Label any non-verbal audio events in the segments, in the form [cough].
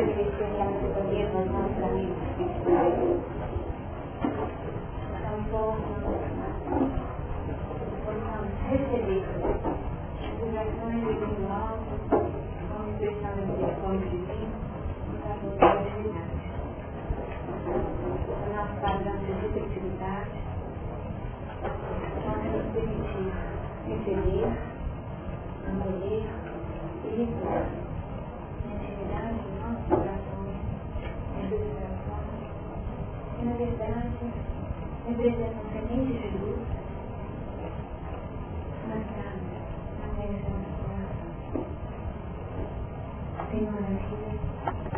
com os amigos espirituais. Então, possamos, receber as vibrações espirituais como expressão da misericórdia divina e favor da atividade. O nosso padrão de receptividade pode nos permitir receber, acolher e receber intimidade que na verdade representam sementes de luz plantadas na terra do nosso coração. Senhor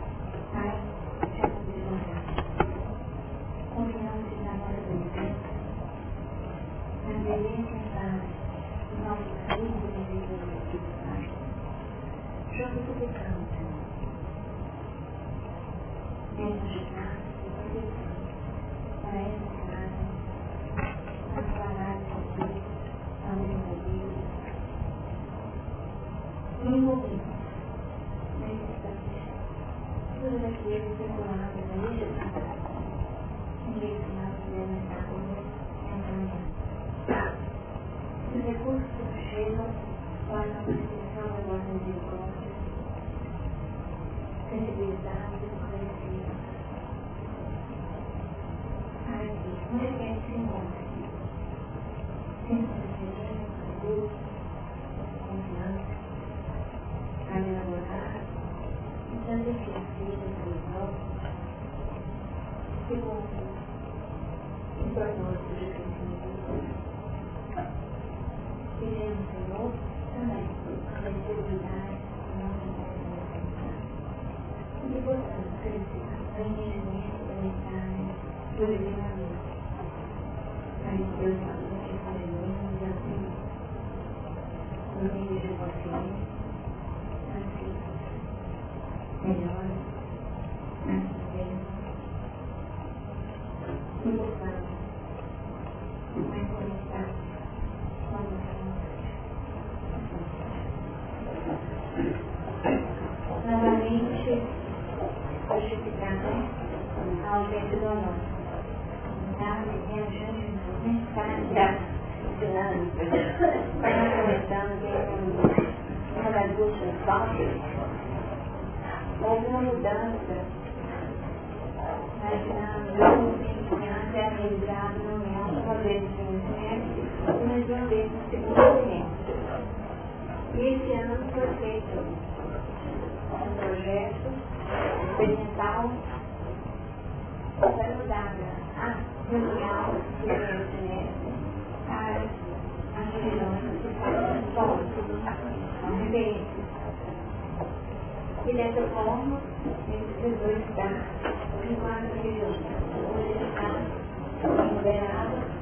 momento, uma vez no semestre, e uma vez no segundo semestre. E esse ano foi feito um projeto experimental para mudar a reunião do primeiro semestre para as regiões que fazem pontos, referências. E dessa forma, ele precisou estar em quatro regiões. Hoje está liberado,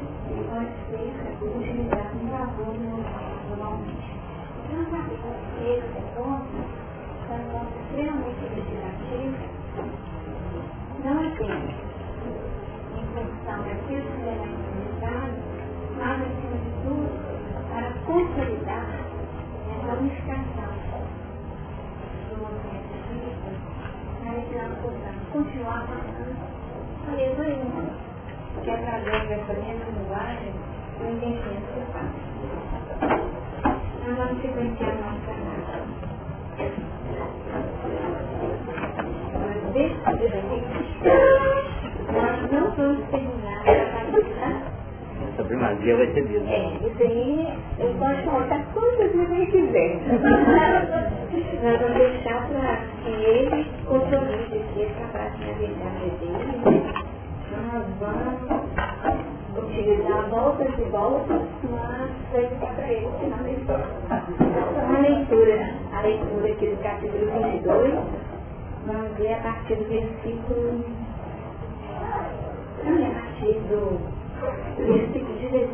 pode ser utilizado favor do normalmente. Nós sabemos que esse encontro são encontros extremamente legislativos, não apenas em função daquilo que será implementado, mas, acima de tudo, para consolidar essa unificação do movimento espírita, para que nós continuar passando a mesma que é através dessa mesma linguagem o entendimento que faz. Nós vamos sequenciar nosso canal. Mas nós não vamos terminar Essa primazia vai ser mesmo. É, isso aí eu posso contar quantas vezes ele quiser. [laughs] Nós vamos deixar para que ele consolide que ele capaz na verdade dele. Nós vamos utilizar voltas e voltas, mas vai ficar para ele história. Então, a leitura, a leitura aqui do capítulo 22, vamos ver a partir do versículo. A partir do versículo 16.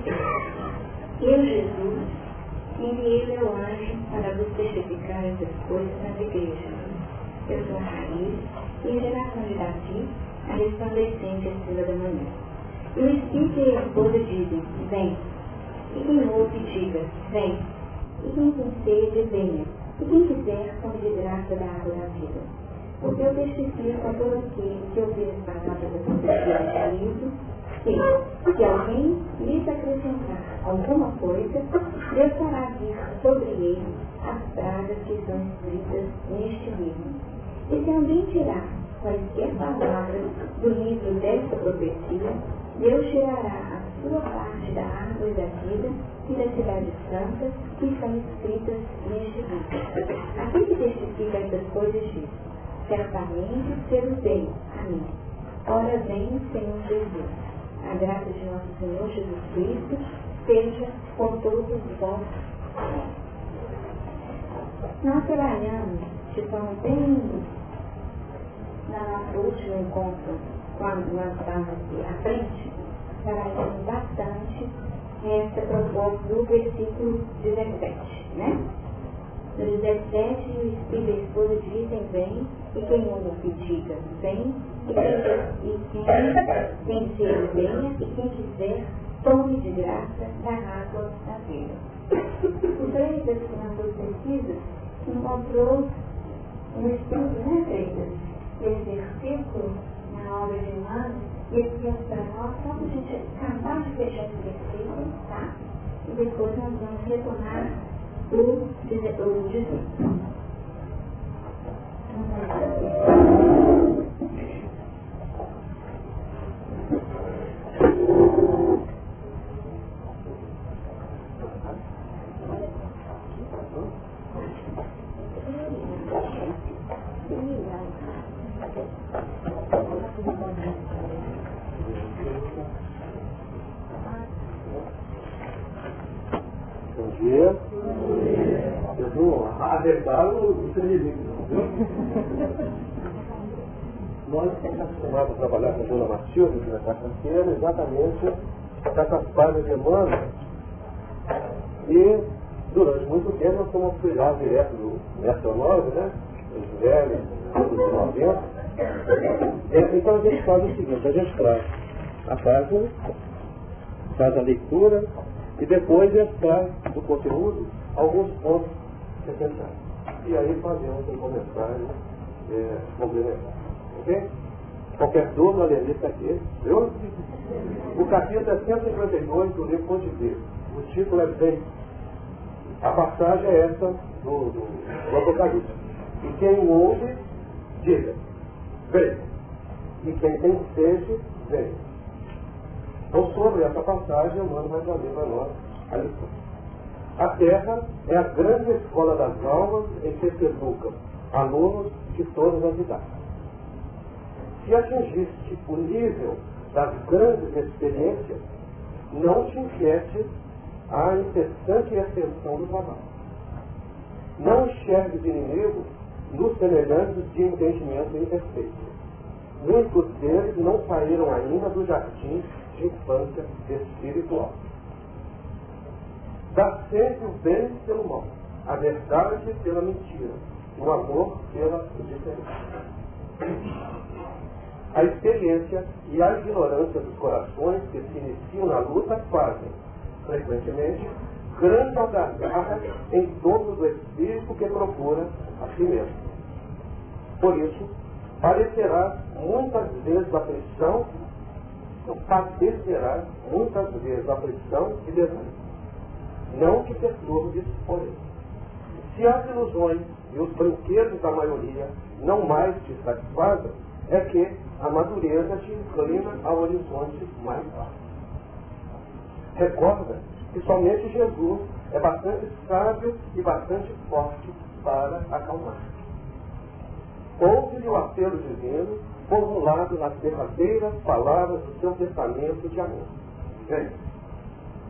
Eu, Jesus, enviei meu anjo para vos testificar essas coisas nas igrejas. Eu sou a raiz e a geração de Davi, a resplandecente estrela da manhã. E o Espírito e a esposa dizem, vem. E quem ouve, diga, vem. E quem tem sede, venha. E quem quiser, tome de graça da água da vida. Porque eu testifico a todo aquele que ouvir as palavras da profecia deste livro, que, se alguém lhes acrescentar alguma coisa, Deus fará vir sobre ele as pragas que são escritas neste livro. E se alguém tirar quaisquer palavras do livro desta profecia, Deus tirará a sua parte da árvore da vida e da cidade santa que estão escritas neste livro. Aquele que testifica essas coisas diz, certamente ser bem a mim. Ora vem, Senhor Jesus. A graça de nosso Senhor Jesus Cristo seja com todos vós. Nós trabalhamos de forma bem na nosso último encontro, quando nós estávamos aqui à frente, trabalhamos bastante essa proposta do versículo 17, né? No 17, o Espírito e a esposa dizem vem, e quem ouve diga vem, e quem, e quem, quem venha, e quem quiser tome de graça da água da vida. O Freitas, que mandou pesquisas, encontrou no estudo, né, Freitas, esse versículo na obra de Emmanuel, e ele disse para nós, só para a gente acabar de fechar esse versículo, tá? E depois nós vamos retornar o, o 18. Bom dia. Eu vou arredar o entrevista, Nós estamos acostumados a trabalhar com a Dona Matilde aqui na quarta-feira, exatamente essas páginas de Emmanuel. E durante muito tempo nós fomos cuidar direto do Mestre Honório, né? Os velhos, dos 90. Então a gente faz o seguinte, a gente traz a página, faz a leitura e depois extrai do conteúdo alguns pontos essenciais. E aí fazemos um comentário é, complementar. Ok? Qualquer dúvida, a Lelê está aqui. Viu? O capítulo é 152 do livro Ponte Verde. O título é Bem. A passagem é essa do, do, do Apocalipse. E quem ouve, diga, vem. E quem tem sede, vem. Então, sobre essa passagem, Mano vai trazer para nós a lição. A Terra é a grande escola das almas em que se educam alunos de todas as idades. Se atingiste o nível das grandes experiências, não te inquiete a incessante extensão do trabalho. Não enxergues inimigos nos semelhantes de entendimento imperfeito. Muitos deles não saíram ainda do jardim infância espiritual. Dá sempre o bem pelo mal, a verdade pela mentira, o amor pela indiferença. A experiência e a ignorância dos corações que se iniciam na luta fazem, frequentemente, grande algargarra em torno do espírito que procura a si mesmo. Por isso, parecerá muitas vezes a pressão padecerá muitas vezes aflição e desânimo. Não te perturbes por ele. Se as ilusões e os brinquedos da maioria não mais te satisfazem, é que a madureza te inclina a horizontes mais baixos. Recorda que somente Jesus é bastante sábio e bastante forte para acalmar. Ouve-lhe o apelo divino formulado nas derradeiras palavras do seu pensamento de amor. Gente,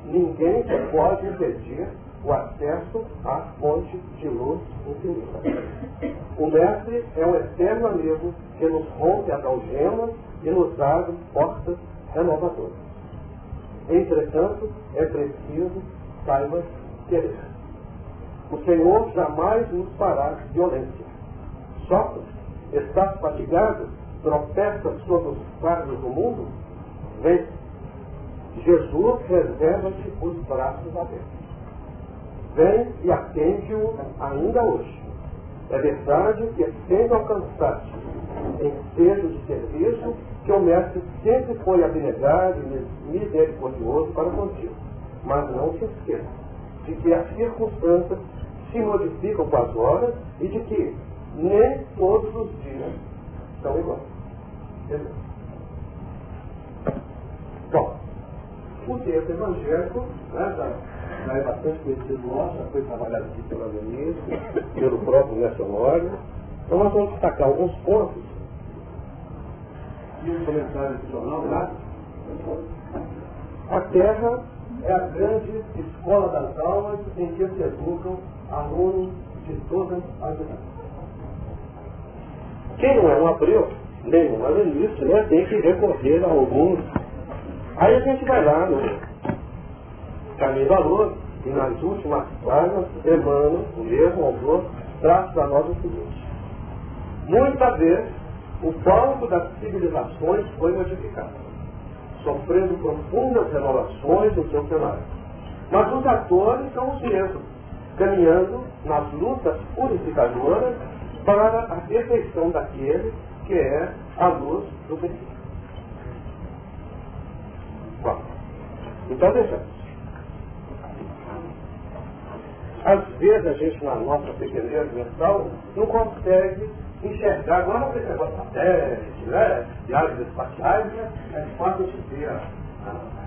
ninguém pode impedir o acesso à fonte de luz infinita. O mestre é um eterno amigo que nos rompe as algemas e nos abre portas renovadoras. Entretanto, é preciso, saiba, querer. O Senhor jamais nos fará violência. Sofre, estás fatigado, tropeça sobre os fardos do mundo, vem. Jesus reserva-te os braços abertos. Vem e atende-o ainda hoje. É verdade que sendo alcançaste em seja de serviço, que o mestre sempre foi abnegado e misericordioso para contigo. Mas não se esqueça de que as circunstâncias se modificam com as horas e de que nem todos os dias são iguais. Entendeu? Bom, o texto evangélico né, já, já é bastante conhecido nosso, já foi trabalhado aqui pela Denise, pelo próprio Nelson Lório. Então nós vamos destacar alguns pontos e um comentário adicional lá. A Terra é a grande escola das almas em que se educam alunos de todas as idades. Quem não é um abreu, nem um alenista, né, tem que recorrer a alguns. Aí a gente vai lá no Caminho da e nas últimas páginas, Emmanuel, o mesmo autor, traz para nós o seguinte. Muitas vezes, o palco das civilizações foi modificado, sofrendo profundas renovações no seu cenário. Mas os atores são os mesmos, caminhando nas lutas purificadoras para a perfeição daquele que é a luz do Messias. Bom, então vejamos. Às vezes a gente, na nossa pequenez mental, não consegue enxergar, agora esse negócio satélite, né? viagens espaciais, né? é fácil de ver a, a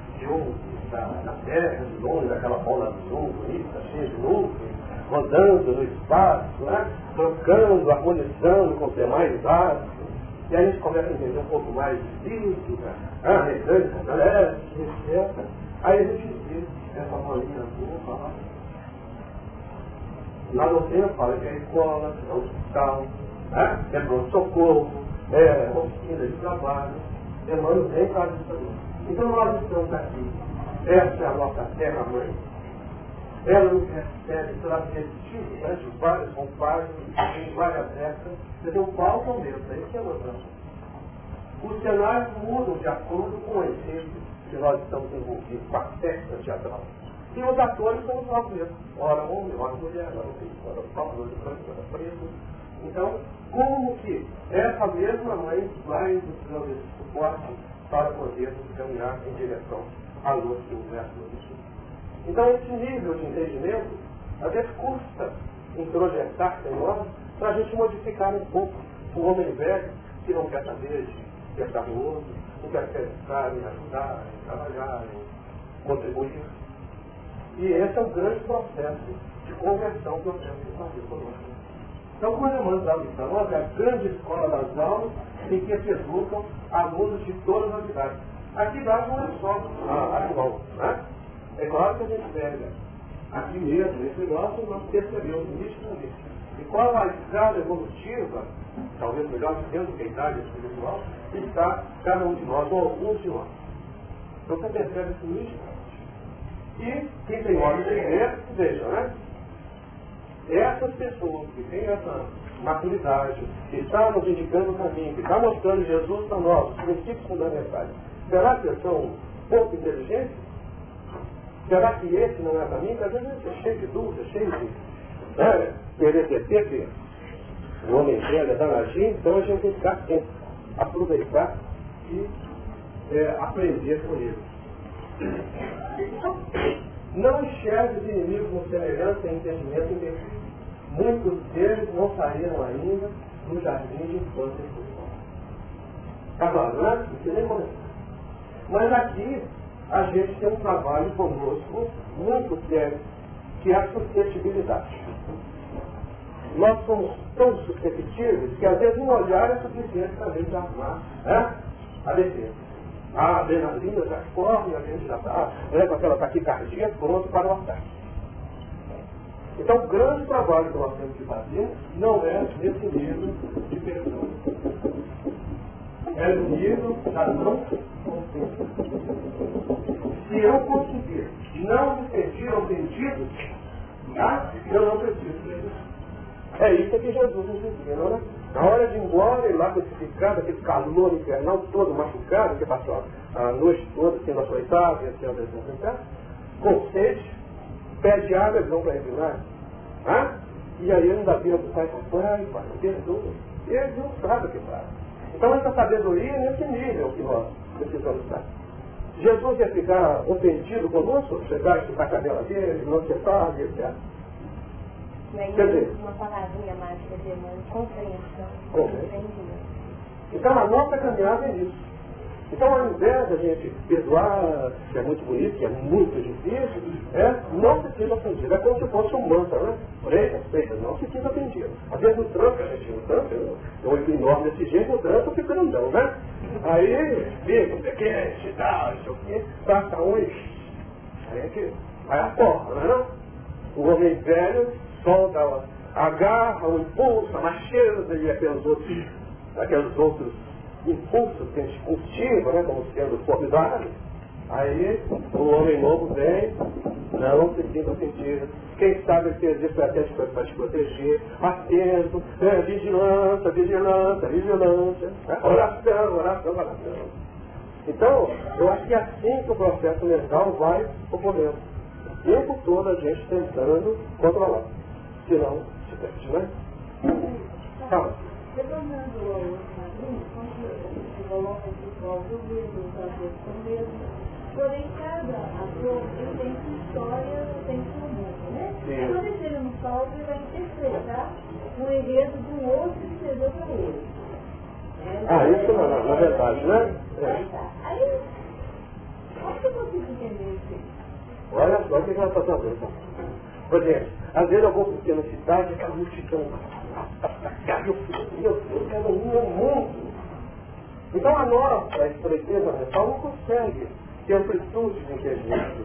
da, da Terra, de longe, daquela bola azul bonita, cheia de nuvens, rodando no espaço, né? trocando, harmonizando com os demais astros. E aí a gente começa a entender um pouco mais de física, a mecânica celeste, etc. Aí a gente vê essa bolinha azul fala. Na doutrina fala que é escola, é hospital, né? é pronto-socorro, é oficina de trabalho. Emmanuel vem para isso Então nós estamos aqui. Essa é a nossa terra-mãe ela nos recebe pela repetido né, de várias roupagens, em várias épocas, quer dizer, o palco aumenta, isso é notando. Os cenários mudam de acordo com o efeito que nós estamos envolvidos, com a festa teatral. E os atores são os nós mesmos. Ora homem, ora mulher, ora preto, ora paulo, ora branco, ora preto. Então, como que essa mesma mãe vai nos esse suporte para podermos caminhar em direção à luz do universo do então, esse nível de entendimento, às vezes custa introjetar em nós para a gente modificar um pouco o homem velho que não quer saber de ser charmoso, não quer pensar em ajudar, em trabalhar, em contribuir. E esse é o grande processo de conversão que eu tenho que fazer conosco. Então, quando eu mando a missão, nós é a grande escola das aulas em que se educam alunos de todas as idades. Aqui idade não é só a atual, né? É claro que a gente pega aqui mesmo, esse negócio, nós percebemos nitidamente. E qual a escala evolutiva, talvez melhor dizendo que a idade espiritual, está cada um de nós, ou alguns de nós. Então você percebe isso nitidamente. E quem tem olhos de ver, veja, né? Essas pessoas que têm essa maturidade, que está nos indicando o caminho, que está mostrando Jesus para nós, os princípios fundamentais, será que são pouco inteligentes? Será que esse não é para mim? Às vezes é cheio de dúvidas, cheio de né, PDTP, que o homem velho está agindo, então a gente tem que ficar atento, aproveitar e é, aprender com ele. Não enxergue os inimigos com semelhança e entendimento imperfeito. Muitos deles não saíram ainda do jardim de infância espiritual. Está falando, né? Não sei nem começar. Mas aqui a gente tem um trabalho conosco muito sério, que é a suscetibilidade. Nós somos tão suscetíveis que às vezes um olhar é suficiente para a gente armar né? a defesa. A adrenalina já corre, a gente já está né, com aquela taquicardia pronto para o ataque. Então, o grande trabalho que nós temos que fazer não é nesse nível de perdão. É no nível da não consciência. Se eu conseguir não me sentir ofendido, tá? eu não preciso de É isso que Jesus nos ensina, né? Na hora de ir embora, ele lá crucificado, aquele calor infernal todo machucado, que passou a noite toda sendo açoitado, etc, etc, etc, com sede, pede água, eles vão para refinar. Ah? E aí ele não dá tempo do pai e fala, pai, pai, perdoa. Ele não sabe o que faz. Então essa sabedoria é nesse nível que nós precisamos estar. Jesus ia ficar ofendido conosco, chegar e chutar a cadela dele, não acertar, etc. E aí, Quer dizer, uma palavrinha mágica de compreensão. Compreensão. Então a nossa caminhada é isso. Então, ao invés da gente perdoar, que é muito bonito, que é muito difícil, é, não se sinta ofendido. É como se fosse um mantra, né? Porém, respeita, não se sinta ofendido. Às vezes no tranco, a gente no tranco, eu, eu enorme desse jeito, no tranco fica grandão, né? Aí, fica, não sei o que, e tal, não sei o que, passa um e aí é que vai a porra, não é não? O homem velho solta, agarra o impulso, a macheza e aqueles outros, aqueles outros impulsos que a gente cultiva, né, como sendo formidáveis. Aí o homem novo vem, não se sinta sentido. Quem sabe isso até para te proteger, atento, é, vigilância, vigilância, vigilância, é, oração, oração, oração. Então, eu acho que é assim que o processo mental vai ocorrendo. O tempo todo a gente tentando controlar não se perde, né? Fala. Retornando ao quando se coloca o mesmo, porém cada ator tem sua história, tem seu né? Chega no palco, ele vai interpretar um enredo de um outro que escreveu para ele. É, ah, isso na, na, na verdade, né? É. Aí, como que eu consigo entender isso? Olha só o que ela está fazendo. Por exemplo, às vezes eu vou para pequena cidade, aquela multidão. Fico, meu Deus, quero um mundo. Então a nossa estreiteza mental não consegue ter amplitude de inteligência.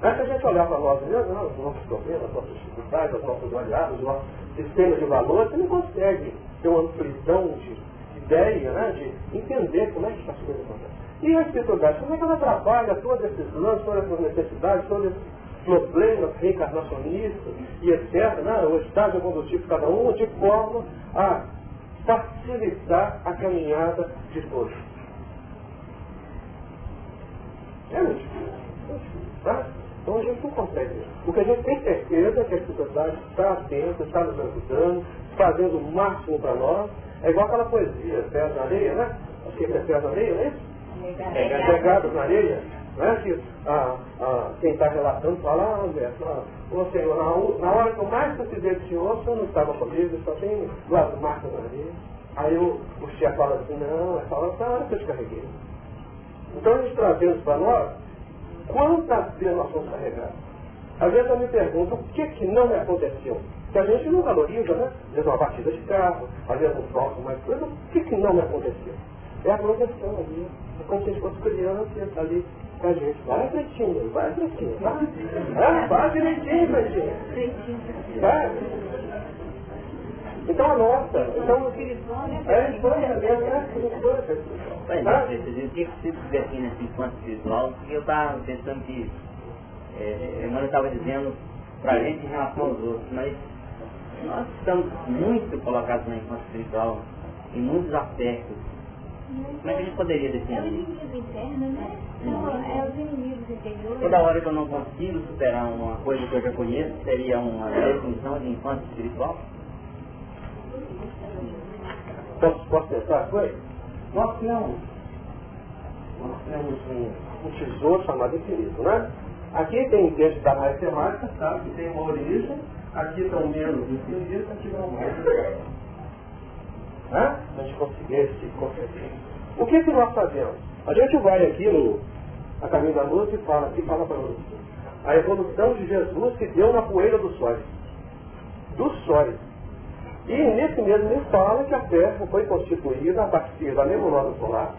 É que a gente olhar para nós mesmos, não, os nossos problemas, as nossas dificuldades, os nossos olhares, o nosso sistema de valores, você não consegue ter uma amplidão de ideia, né, de entender como é que as coisas acontecem. E a espiritualidade, como é que ela trabalha todos esses lances, todas essas necessidades, todos esses problemas reencarnacionistas e etc., né, o estágio evolutivo de cada um, de forma a facilitar a caminhada de todos. É muito difícil. Tá? Então a gente não consegue. O que a gente tem certeza é que a sociedade está atenta, está nos ajudando, fazendo o máximo para nós. É igual aquela poesia, Pés na Areia, né? Acho que é Pés na Areia, é isso? Pegados na areia. Não é que ah, ah, quem está relatando fala, ah, André, ah, ô Senhor, na, na, hora que eu mais precisei do Senhor, o Senhor não estava comigo, só tem duas marcas ali. Aí o, o chefe fala assim, não, é hora que eu te carreguei. Então a gente trazendo para nós, quantas vezes nós somos carregados? Às vezes eu me pergunto, o que que não me aconteceu? Que a gente não valoriza, né? Às vezes uma batida de carro, às vezes um troço mais coisa, o que que não me aconteceu? É a proteção ali. É como se a gente fosse criança ali com a gente. Vai, Pretinho, vai, Pretinho, vai. Ah, vai direitinho, Pretinho. Vai. Então a nossa, então, é infância mesmo, né? Pois é, eu tinha que se divertir nessa infância espiritual, porque eu estava pensando que, é, Emmanuel estava dizendo para a gente em relação aos outros, mas nós estamos muito colocados na infância espiritual, em muitos aspectos, como é que a gente poderia definir? É o inimigo interno, né? Não, é os inimigos interiores. Toda hora que eu não consigo superar uma coisa que eu já conheço, seria uma definição de infância espiritual? Posso, posso foi? Nós temos, nós temos um, um tesouro chamado infinito, né? Aqui tem gente da mais temática, sabe? Que tem uma origem, aqui estão menos infinito, aqui não mais né? a gente conseguir esse conceito. O que, que nós fazemos? A gente vai aqui no a caminho da luz e fala, e fala para nós. A evolução de Jesus se deu na poeira dos sóis. Dos sóis. E nesse mesmo ele fala que a Terra foi constituída a partir da nebulosa solar,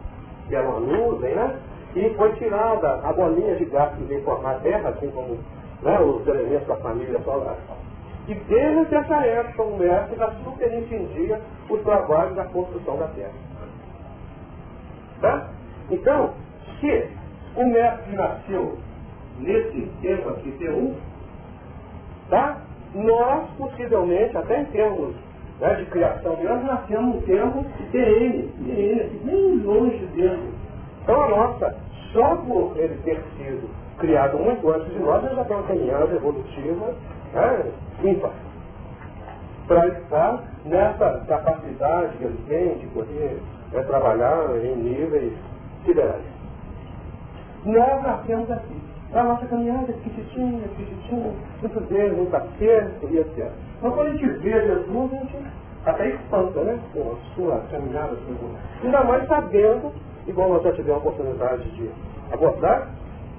que é uma nuvem, né? E foi tirada a bolinha de gás que veio formar a Terra, assim como né, os elementos da família solar. E desde essa época o mestre já superintendia o trabalho da construção da terra. Tá? Então, se o mestre nasceu nesse tempo aqui, T1, tá? nós possivelmente, até em termos né, de criação de nós nascemos no tempo TN, TN, bem longe dele. Então a nossa, só por ele ter sido criado muito antes de nós, ele já tem uma caminhada evolutiva né, ímpar. Para estar nessa capacidade que ele tem de poder né, trabalhar em níveis siderais. Nós nascemos aqui. A nossa caminhada é pequitinha, pequitinha, muito bem, muito acerto e etc. Mas quando a gente vê Jesus, a gente até espanta, né? Com a sua caminhada, ainda mais sabendo, igual nós já tivemos a oportunidade de abordar,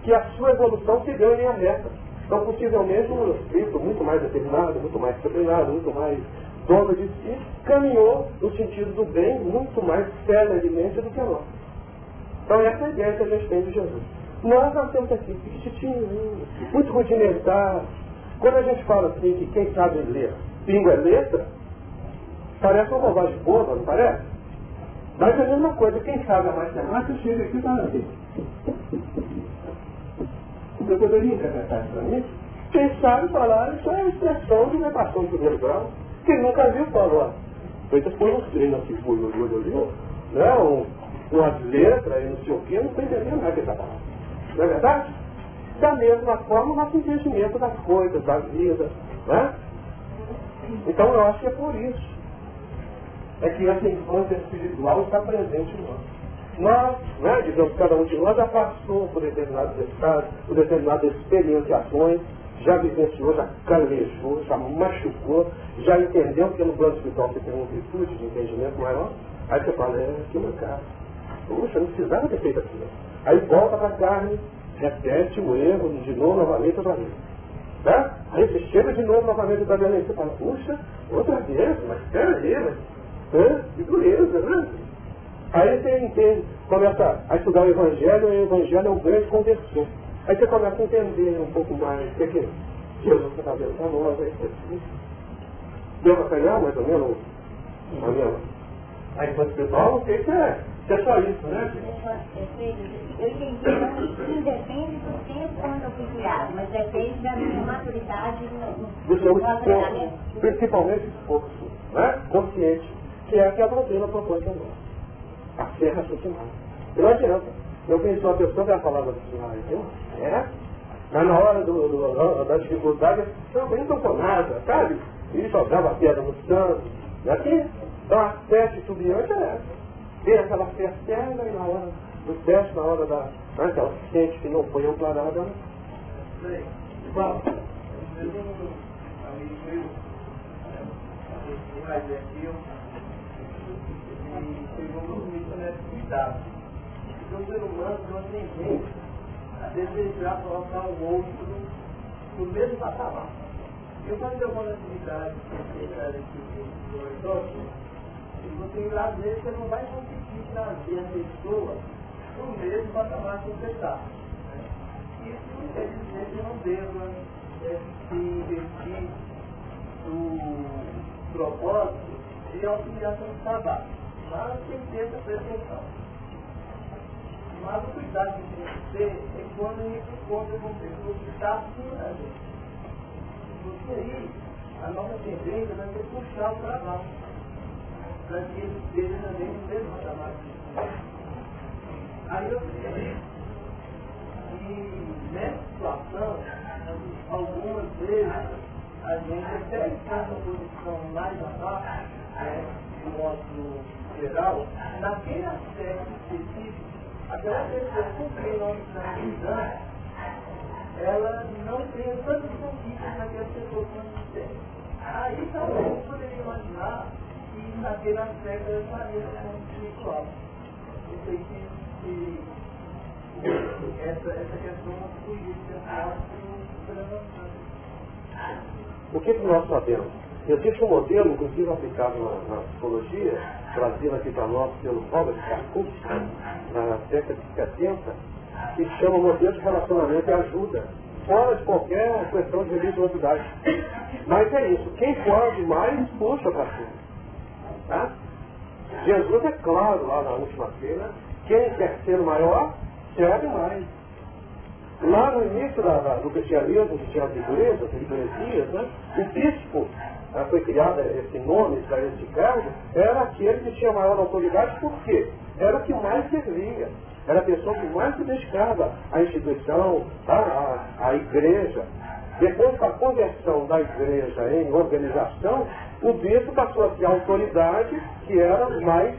que a sua evolução se deu em a meta. Então, possivelmente, um espírito muito mais determinado, muito mais disciplinado, muito mais dono de si, caminhou no sentido do bem muito mais celeremente do que nós. Então, essa é a ideia que a gente tem de Jesus. Nós nascemos aqui, pequititinho, muito rudimentar. Quando a gente fala assim que quem sabe ler, pingo é letra, parece uma bobagem boba, não parece? Mas é a mesma coisa, quem sabe a matemática chega aqui e fala assim. Você poderia interpretar isso para mim? Quem sabe falar isso é expressão de negação de primeiro grau. Quem nunca viu falou, ó, feitas por uns treinos assim, foi no olho ali, né? Um, umas letras e não sei o quê, não estou entendendo nada que está falando. Não é verdade? Da mesma forma, o nosso entendimento das coisas, da vida. Né? Então eu acho que é por isso. É que essa infância espiritual está presente em nós. Nós, né, digamos, cada um de nós já passou por determinados estados, por determinadas experienciações, já vivenciou, já calejou, já machucou, já entendeu que no plano espiritual você tem uma virtude de entendimento maior. Aí você fala, é, que mancada. Puxa, não precisava ter feito aquilo. Aí volta para a carne, repete o erro de novo, novamente, outra vez. Tá? Aí você chega de novo novamente da violência você fala, puxa, outra vez, mas peraí, mas né? que dureza, né? Aí você entende, começa a estudar o Evangelho, e o Evangelho é um grande conversor. Aí você começa a entender um pouco mais o que, é que Jesus está fazendo para nós. Aí você... Deu para pegar mais ou menos a minha... Aí quando você fala, não sei se é é só isso, né? Eu entendi que independe do tempo quando eu fui criado, mas depende da minha maturidade no, do seu esforço, principalmente esforço, né? consciente, que é a que a doutrina propõe para nós. A ser raciocinado. E não adianta. Eu conheci uma pessoa que ela falava assim, eu, é? Mas na hora do, do, da dificuldade, eu nem tocou nada, sabe? E jogava a pedra no santo. E aqui, então a fé titubeante é essa vê aquela fé externa e na hora do teste, na hora da. Né, que ela sente que não foi amparada. Né? Nessa cuidado. Porque o ser humano não tem jeito a desejar colocar o outro no mesmo patamar. Eu quando eu vou na atividade, aqui no você ir lá ver, você não vai conseguir trazer a pessoa no mesmo patamar que você está. Isso não quer dizer que não deva é, se investir no propósito de auxiliação de trabalho. Mas tem que ter essa pretensão. Mas o cuidado que tem que ter é quando a gente encontra com pessoas que estão acima da gente. Porque aí, a nossa tendência vai ser puxar o trabalho para que ele esteja também no mesmo patamar. Aí eu sei que nessa situação, algumas vezes, a gente até está numa posição mais abaixo, né, do modo geral, naquele aspecto específico, aquela pessoa com quem nós estamos lidando, ela não tem tantos conquistas naquela pessoa que nós temos. Aí talvez poderia imaginar naquele aspecto como espiritual. Que, que essa, essa questão política o que, que nós sabemos? Existe um modelo, inclusive aplicado na, na psicologia, trazido aqui para nós pelo Robert Karkuski, na década de 70, que chama modelo de relacionamento e ajuda. fora de qualquer questão de religiosidade. Mas é isso, quem pode mais, puxa para cima. Tá? Jesus é claro lá na última feira, quem quer ser maior, serve mais. Lá no início da, da, do cristianismo, que tinha as igrejas, as igresias, né, o bispo, né, foi criado esse nome para esse cargo, era aquele que tinha maior autoridade, por quê? Era o que mais servia. Era a pessoa que mais se dedicava à instituição, à, à igreja. Depois da conversão da igreja em organização, o bispo passou a ser a autoridade que era mais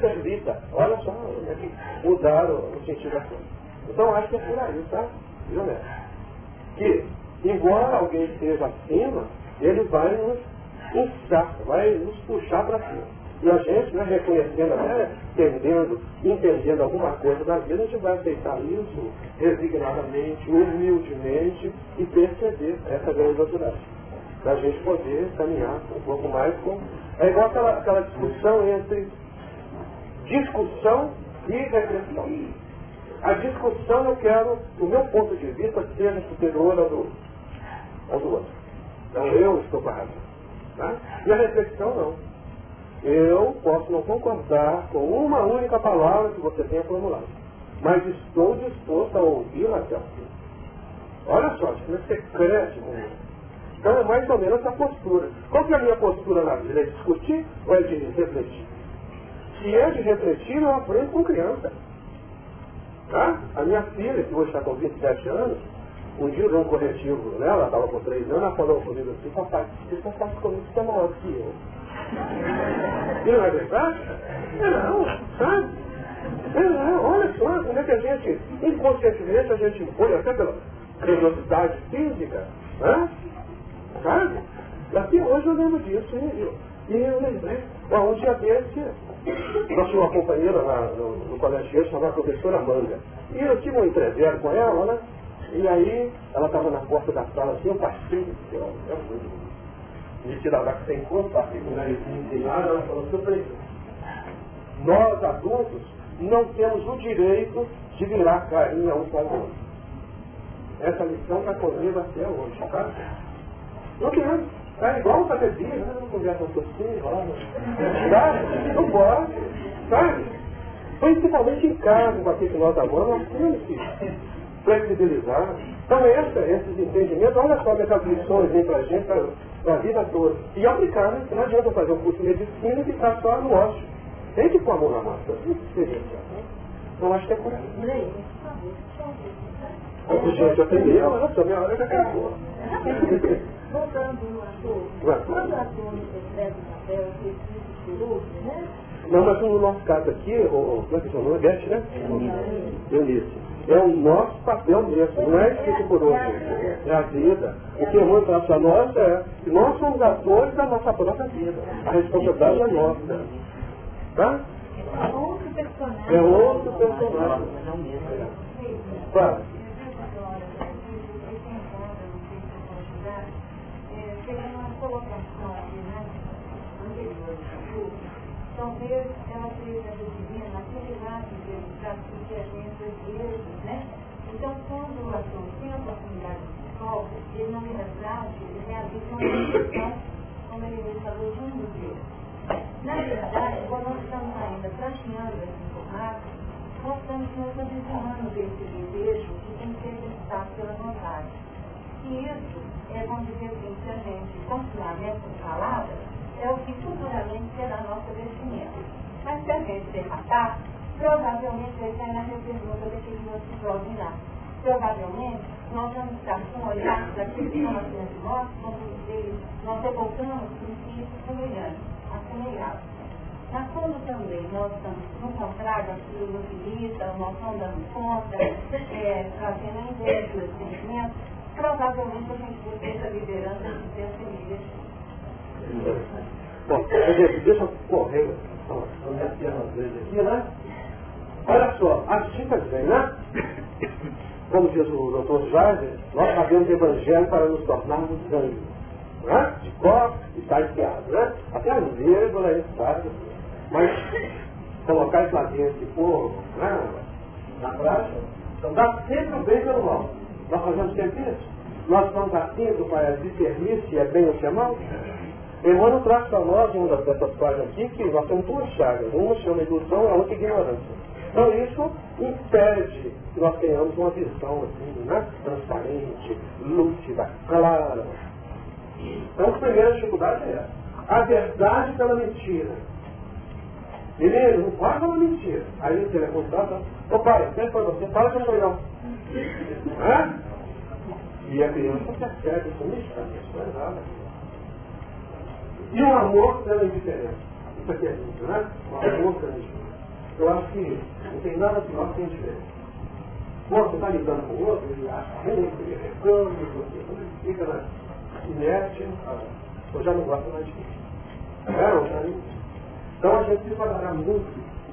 servida. Olha só, mudaram o sentido da coisa. Então acho que é por aí, tá? Viu, né? Que, embora alguém esteja acima, ele vai nos puxar, vai nos puxar para cima. E a gente, né, reconhecendo, entendendo, entendendo alguma coisa da vida, a gente vai aceitar isso resignadamente, humildemente e perceber essa grandiosidade. Para a gente poder caminhar um pouco mais com. É igual aquela, aquela discussão entre discussão e reflexão. A discussão eu quero, o meu ponto de vista, seja superior ao do, ao do outro. Então eu estou com a razão. Tá? E a reflexão não. Eu posso não concordar com uma única palavra que você tenha formulado, mas estou disposto a ouvi-la até o fim. Olha só, você cresce Então é mais ou menos essa postura. Qual que é a minha postura na vida? É discutir ou é de refletir? Se é de refletir, eu aprendo com criança. Tá? A minha filha, que hoje está com 27 anos, um dia eu um corretivo nela, ela estava com 3 anos, ela falou comigo assim, papai, você só faz comigo que é maior que eu. E não é verdade? É não, sabe? É não, olha só, como é que a gente, inconscientemente, a gente impõe até pela curiosidade física, né? Sabe? Até hoje eu lembro disso, e, e eu lembrei, um dia desse, nós tínhamos uma companheira lá no, no colégio chamada professora Manga. E eu tive um entrevero com ela, né? E aí ela estava na porta da sala assim, eu passei, eu, eu tirar que sem corpo, passei com o narizinho inclinado, ela falou, seu presidente, nós adultos não temos o direito de virar carinha um para o outro. Essa lição está comigo até hoje, tá? Não temos. É igual fazer dia, né? Não conversa com você, rola. Tá? Não pode. Sabe? Principalmente em casa, com aquele que nós amamos, nós temos que flexibilizar. Então essa, esses entendimentos, olha só essas lições vêm para a gente para a vida toda. E aplicar, né? Não adianta fazer um curso de medicina e ficar só no ócio. Tem que pôr a mão na massa. Que experienciar. Né? Então acho que é por aí. Gente, eu tenho meia hora, só minha hora já acabou. Voltando no ator, quando o ator escreve um papel, escrito por outro, né? Não, mas no nosso caso aqui, o, como é que chama? Beth, né? Eunice. É o nosso papel mesmo, não é escrito por outro. É a vida. O que eu falar para nós é que nós somos atores da nossa própria vida. A responsabilidade é nossa. Tá? É outro personagem. É outro personagem. Claro. Talvez ela seja definida naquele lado que a gente às vezes, né? Então, quando o ator tem a oportunidade de sol, ele não é prático, ele realiza uma função, como ele falou, de um museu. Na verdade, quando nós estamos ainda praticando esse formato, nós estamos nos adicionando desse desejo que tem que ser exercitado pela vontade. E isso é, vamos dizer assim, se a gente continuar nessa palavras, é o que futuramente será nosso vestimento. Mas se a gente derratar, provavelmente vai sair na pergunta daquele outro jovem lá. Provavelmente, nós vamos estar com olhar daqueles que acima de nós, vamos dizer, nós evocamos princípios semelhantes, assemelhados. Mas quando também nós estamos no contrário daquilo que nós não damos conta, é, trazendo a inveja dos sentimentos, provavelmente a gente vai ter essa liderança de feliz. Bom, deixa eu correr aqui, né? Olha só, as dicas vêm, né? Como diz o doutor Jorge, nós sabemos o evangelho para nos tornarmos sangue. Né? De cor e enfiado, né? Até a vírgula é fácil. Mas colocar isso lá dentro e pôr né? na prática, então dá sempre o bem pelo mal. Nós fazemos sempre isso. Nós estamos atentos para discernir se é bem ou se é mal. Emmanuel traz para nós uma dessas páginas aqui que nós temos duas chagas. Uma chama ilusão, a outra ignorância. Então isso impede que nós tenhamos uma visão assim, né? transparente, lúcida, clara. Então a primeira dificuldade é. A verdade pela mentira. Menino, não pode falar mentira. Aí o telefone tá, ô pai, sempre foi você, fala que não não. Hã? E a criança percebe isso, isso não é nada. E o amor pela indiferença. Isso aqui é lindo, né? O amor pela indiferença. Eu acho que não tem nada pior que indiferença. Pô, você está lidando com o outro, ele acha ruim, ele reclama, você fica na inerte, eu já não gosto mais disso. É, então a gente trabalhar muito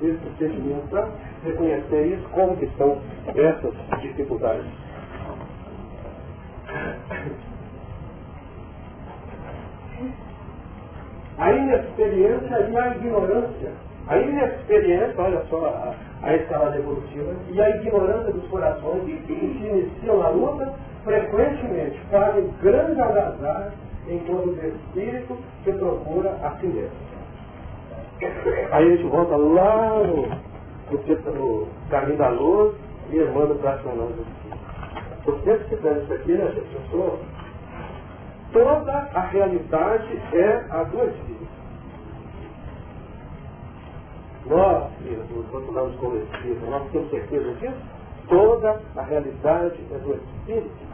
esse sentimento para reconhecer isso, como que são essas dificuldades. A inexperiência e a ignorância. A inexperiência, olha só a, a escalada evolutiva, e a ignorância dos corações que se iniciam na luta, frequentemente fazem grande agasalho enquanto o espírito que procura a si mesmo. Aí a gente volta lá no, no, caminho da luz e manda para nós aqui. Porque se fizer isso aqui, né, gente, pessoa, toda a realidade é a do. Nós, quando estamos com o Espírito, nós temos certeza disso? Toda a realidade é do Espírito.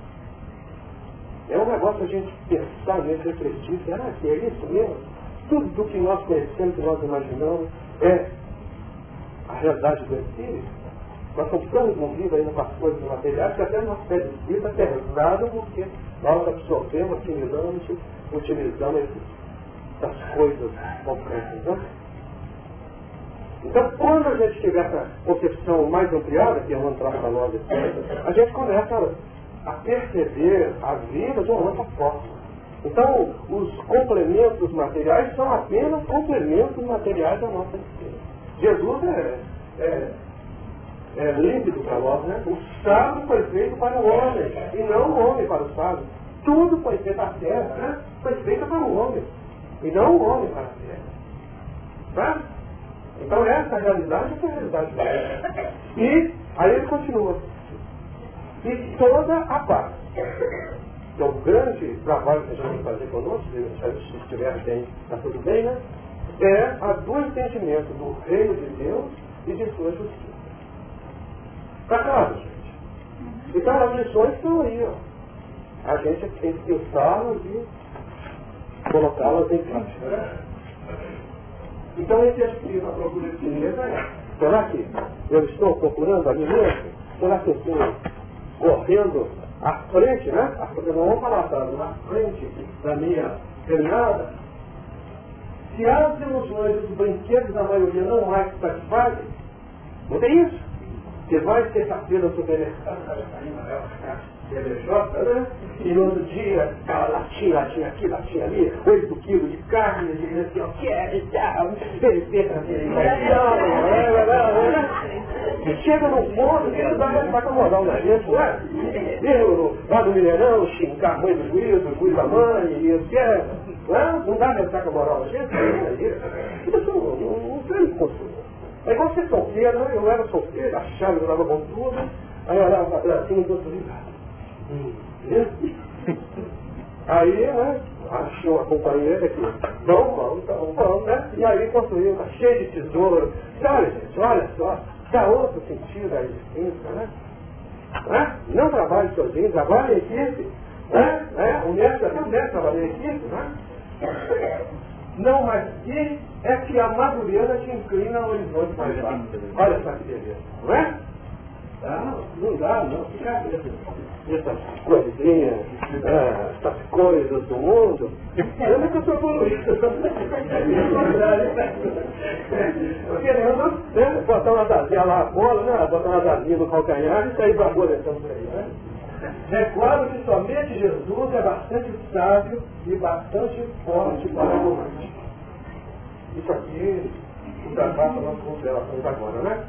É um negócio a gente pensar mesmo, refletir, será que é isso mesmo? Tudo do que nós conhecemos, que nós imaginamos, é a realidade do Espírito. Nós estamos tão envolvidos ainda com as coisas materiais que até nosso pé de espírito é pesado porque nós absorvemos, assimilamos, utilizamos essas coisas concretas. Né? Então, quando a gente tiver essa concepção mais ampliada, que é uma entrada para nós, a gente começa a perceber a vida de uma outra forma. Então, os complementos materiais são apenas complementos materiais da nossa existência. Jesus é, é, é límpido para nós, né? O sábio foi feito para o homem, e não o homem para o sábio. Tudo foi feito a terra, né? Foi feito para o homem, e não o homem para a terra. Tá? Então essa realidade é a realidade dele. E aí ele continua. E toda a paz que é o grande trabalho que a gente tem que fazer conosco, se estiver bem, está tudo bem, né? É a do entendimento do reino de Deus e de sua justiça. Está claro, gente? Então as lições estão aí, ó. A gente tem que pensá-las e colocá-las em prática. Então esse espírito, a procura de si mesmo é, será que eu estou procurando a mim mesmo? Será que eu estou correndo à frente, né? Não vamos falar atrás, na frente da minha caminhada. Se as ilusões dos brinquedos da maioria não mais satisfazem, não tem isso. Você vai terça-feira no supermercado, CBJ, né? E no outro dia, aquela latinha, latinha aqui, latinha ali, 8 quilos de carne, de assim, ó, quer e tal, Chega no ponto que não dá mais para acomodar o gente, não é? Eu, lá no Mineirão, xingar a mãe do juiz, o juiz da mãe, e eu quero, não, não dá mais para acomodar a gente, isso não, não tem consumo. É igual ser solteiro, né? eu era solteiro, achava que eu dava bom tudo, aí eu olhava para cima do outro lado. [laughs] Aí, né, achou uma companheira que, vamos, vamos, então, vamos, né? E aí construiu, tá cheio de tesouro. Olha, gente, olha só, dá outro sentido à existência, né? né? Não trabalhe sozinho, trabalhe em equipe. Né? né? O mestre, até o mestre trabalha em equipe, né? Não, mas que é que a madureza te inclina ao horizonte mais baixo. Olha só que beleza, não é? Ah, não dá, não. Fica essas coisinhas, ah, essas coisas do mundo. Eu nunca sou poluído. Querendo né, botar uma dazinha lá a bola, né, botar uma dazinha no calcanhar e sair vaporizando por aí. Né? Recordo que somente Jesus é bastante sábio e bastante forte para o romântico. Isso aqui ultrapassa nossas considerações agora, né?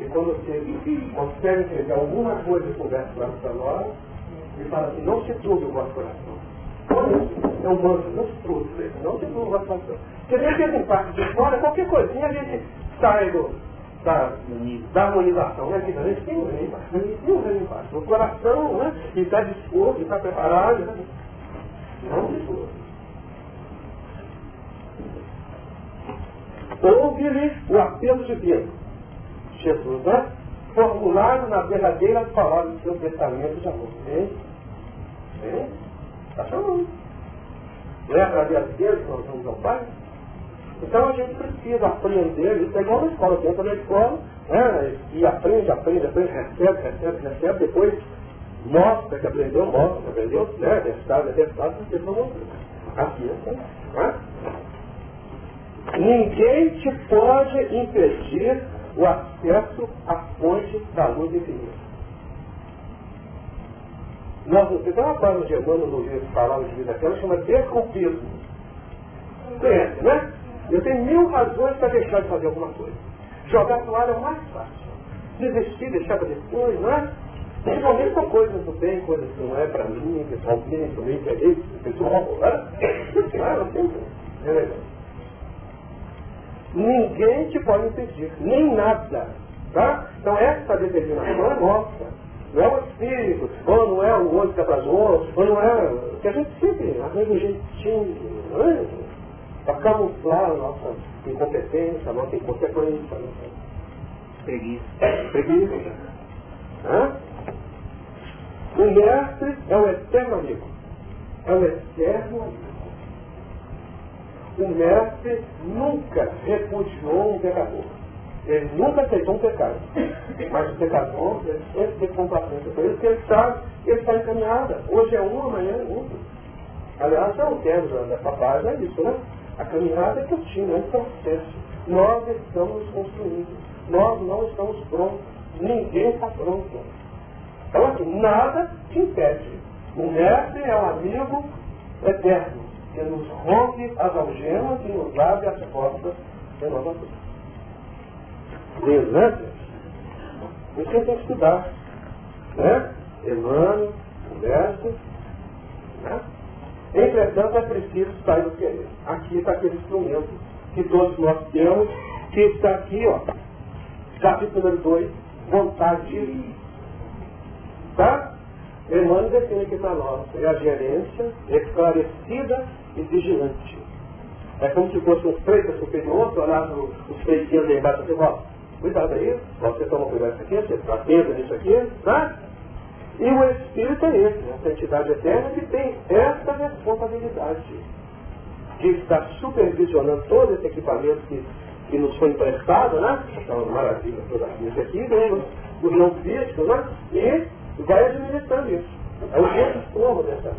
E quando você consegue entender alguma coisa que conversa para nós, Ele fala assim, não se turbe o vosso coração. É um manto muito truto, não se turbe o vosso coração. Porque dentro em parte de fora, qualquer coisinha a gente sai do, da, da harmonização, né? Que a gente tem um reino embaixo, tem um reino embaixo. O coração, né? E está disposto, está preparado, né? não se turbe. Ouve-lhe o apelo divino. Jesus, né? Formulado na verdadeira palavra do seu testamento de amor. Vem? Vem? Está chamando. Não é através dele que nós vamos ao Pai? Então a gente precisa aprender, isso é igual na escola, entra na escola, né, e aprende, aprende, aprende, recebe, recebe, recebe, depois mostra que aprendeu, mostra que aprendeu, né, testado, é testado, porque não. Aqui é né? Ninguém te pode impedir o acesso à fonte da luz infinita. Nós, tem uma de Emmanuel no livro Palavras de Vida Aquela, chama Desculpismo. Conhece, né? Eu tenho mil razões para deixar de fazer alguma coisa. Jogar toalha é o mais fácil. Desistir, deixar para depois, não é? Principalmente com coisas do bem, coisas que não é para mim, pessoalmente, para mim, que é isso, pessoal, né? Claro, assim, é legal. Ninguém te pode impedir, nem nada. Tá? Então essa determinação é nossa. Não é o espírito, ou não é o outro que atrasou, ou não é. Que a gente sempre arranja um jeitinho, é? Para camuflar a nossa incompetência, a nossa inconsequência. Preguiça. Preguiça. Hã? O mestre é o eterno amigo. É o eterno amigo. O mestre nunca repudiou um pecador. Ele nunca aceitou um pecado. Mas o pecador ele sempre tem complacência. Por isso que ele sabe que ele está encaminhada. Hoje é um, amanhã é outro. Aliás, é o tema dessa página, é isso, né? A caminhada eu tinha, é um processo. Nós estamos construindo. Nós não estamos prontos. Ninguém está pronto. Então, assim, nada te impede. O mestre é um amigo eterno que nos rompe as algemas e nos abre as portas de nova vida. Deus, né? Que tem que estudar. Né? Emmanuel, o mestre. Né? Entretanto, é preciso sair do querer. Aqui está aquele instrumento que todos nós temos, que está aqui, ó. Capítulo número 2, vontade. Tá? Emmanuel define aqui para nós. É a gerência esclarecida e vigilante. É como se fosse um freita superior, que olhava os freitinhos aí embaixo e ó, cuidado aí, você toma cuidado nisso aqui, você está atento nisso aqui, tá? E o Espírito é esse, essa entidade eterna que tem essa responsabilidade de estar supervisionando todo esse equipamento que, que nos foi emprestado, né? Então, maravilha toda isso aqui, vem do não físico, né? E vai administrando isso. É o todo dessa,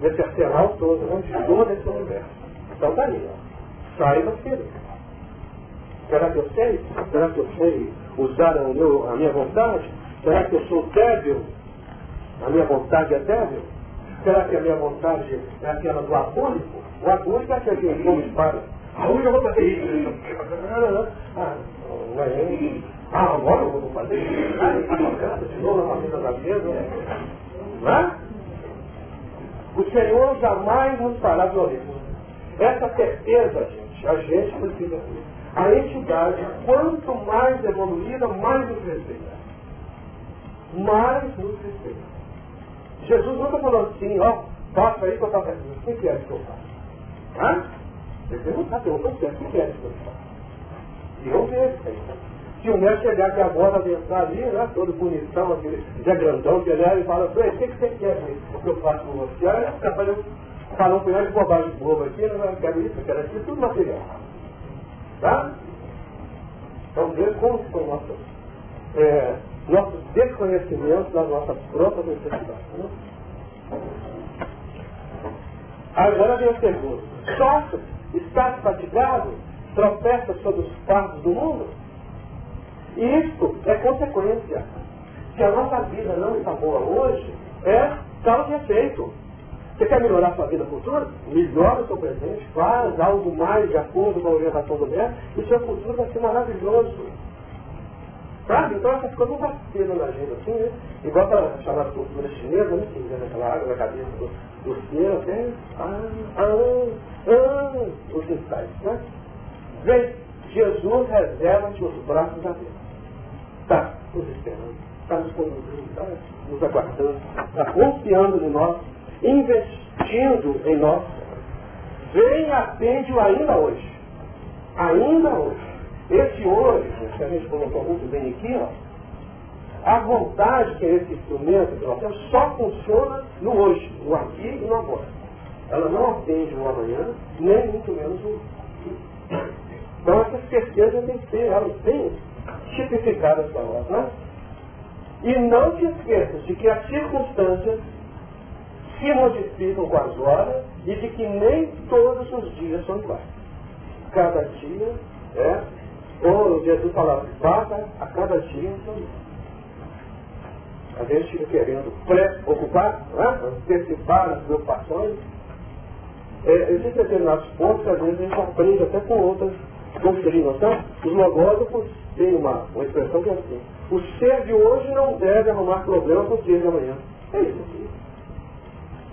desse arsenal todo, né? de todo esse universo. Então tá aí, ó. Saiba querer. Será que eu sei? Será que eu sei usar o meu, a minha vontade? Será que eu sou débil? A minha vontade é débil? Será que a minha vontade é aquela do agônico? O agônico é aquele que como espada. Ah, hoje eu vou fazer isso. Ah, não é Ah, agora eu vou fazer isso. Ah, está de novo na família da mesa. Não é? O Senhor jamais nos fará violência. Essa certeza, gente, a gente precisa ter. A entidade, quanto mais evoluída, mais nos respeita. Mais nos respeita. Jesus nunca falou assim, ó, faça aí que eu faço aquilo. O que é que eu? Hã? Ele perguntou certo, o que é que eu faço? E eu vejo isso aí. Se o médico chegar aqui agora, vai entrar ali, né, todo bonitão, aquele já grandão, que ele e fala, o que, você quer que eu faço com você? Aí ele fica fazendo, falando com ele de bobagem boba aqui, não quero isso, eu quero aquilo, tudo material. Tá? Então veja como são nossos, é, nossos desconhecimentos das nossas próprias necessidades. Né? Agora vem a pergunta. Sofre, está fatigado, tropeça sobre os fardos do mundo? E isso é consequência. Se a nossa vida não está boa hoje, é causa e efeito. Você quer melhorar sua vida futura? Melhora o seu presente, faz algo mais de acordo com a orientação do médico, e seu futuro vai ser maravilhoso. Sabe? Então essas coisas vão batendo na gente assim, né? Igual para chamar a cultura chinesa, né? Que vem aquela água na cabeça do, do cielo, até ah, ah, ah, os insights, né? Vem, Jesus reserva-te os braços abertos. Está nos esperando, está nos conduzindo, está nos aguardando, está confiando em nós, investindo em nós. Vem atende-o ainda hoje. Ainda hoje. Esse hoje, que a gente colocou muito bem aqui, ó, a vontade que é esse instrumento que só funciona no hoje, no aqui e no agora. Ela não atende o amanhã, nem muito menos o Então essa certeza tem que ser, ela tem tipificada para nós. Né? E não te esqueças de que as circunstâncias se modificam com as horas e de que nem todos os dias são iguais. Cada dia é como Jesus falava, basta a cada dia um dia. A gente fica querendo preocupar, né? antecipar as preocupações. É, existem determinados pontos que às vezes a gente aprende até com outras doutrinas. Então, os logógrafos têm uma, uma expressão que é assim. O ser de hoje não deve arrumar problema com o ser de amanhã. É isso aqui.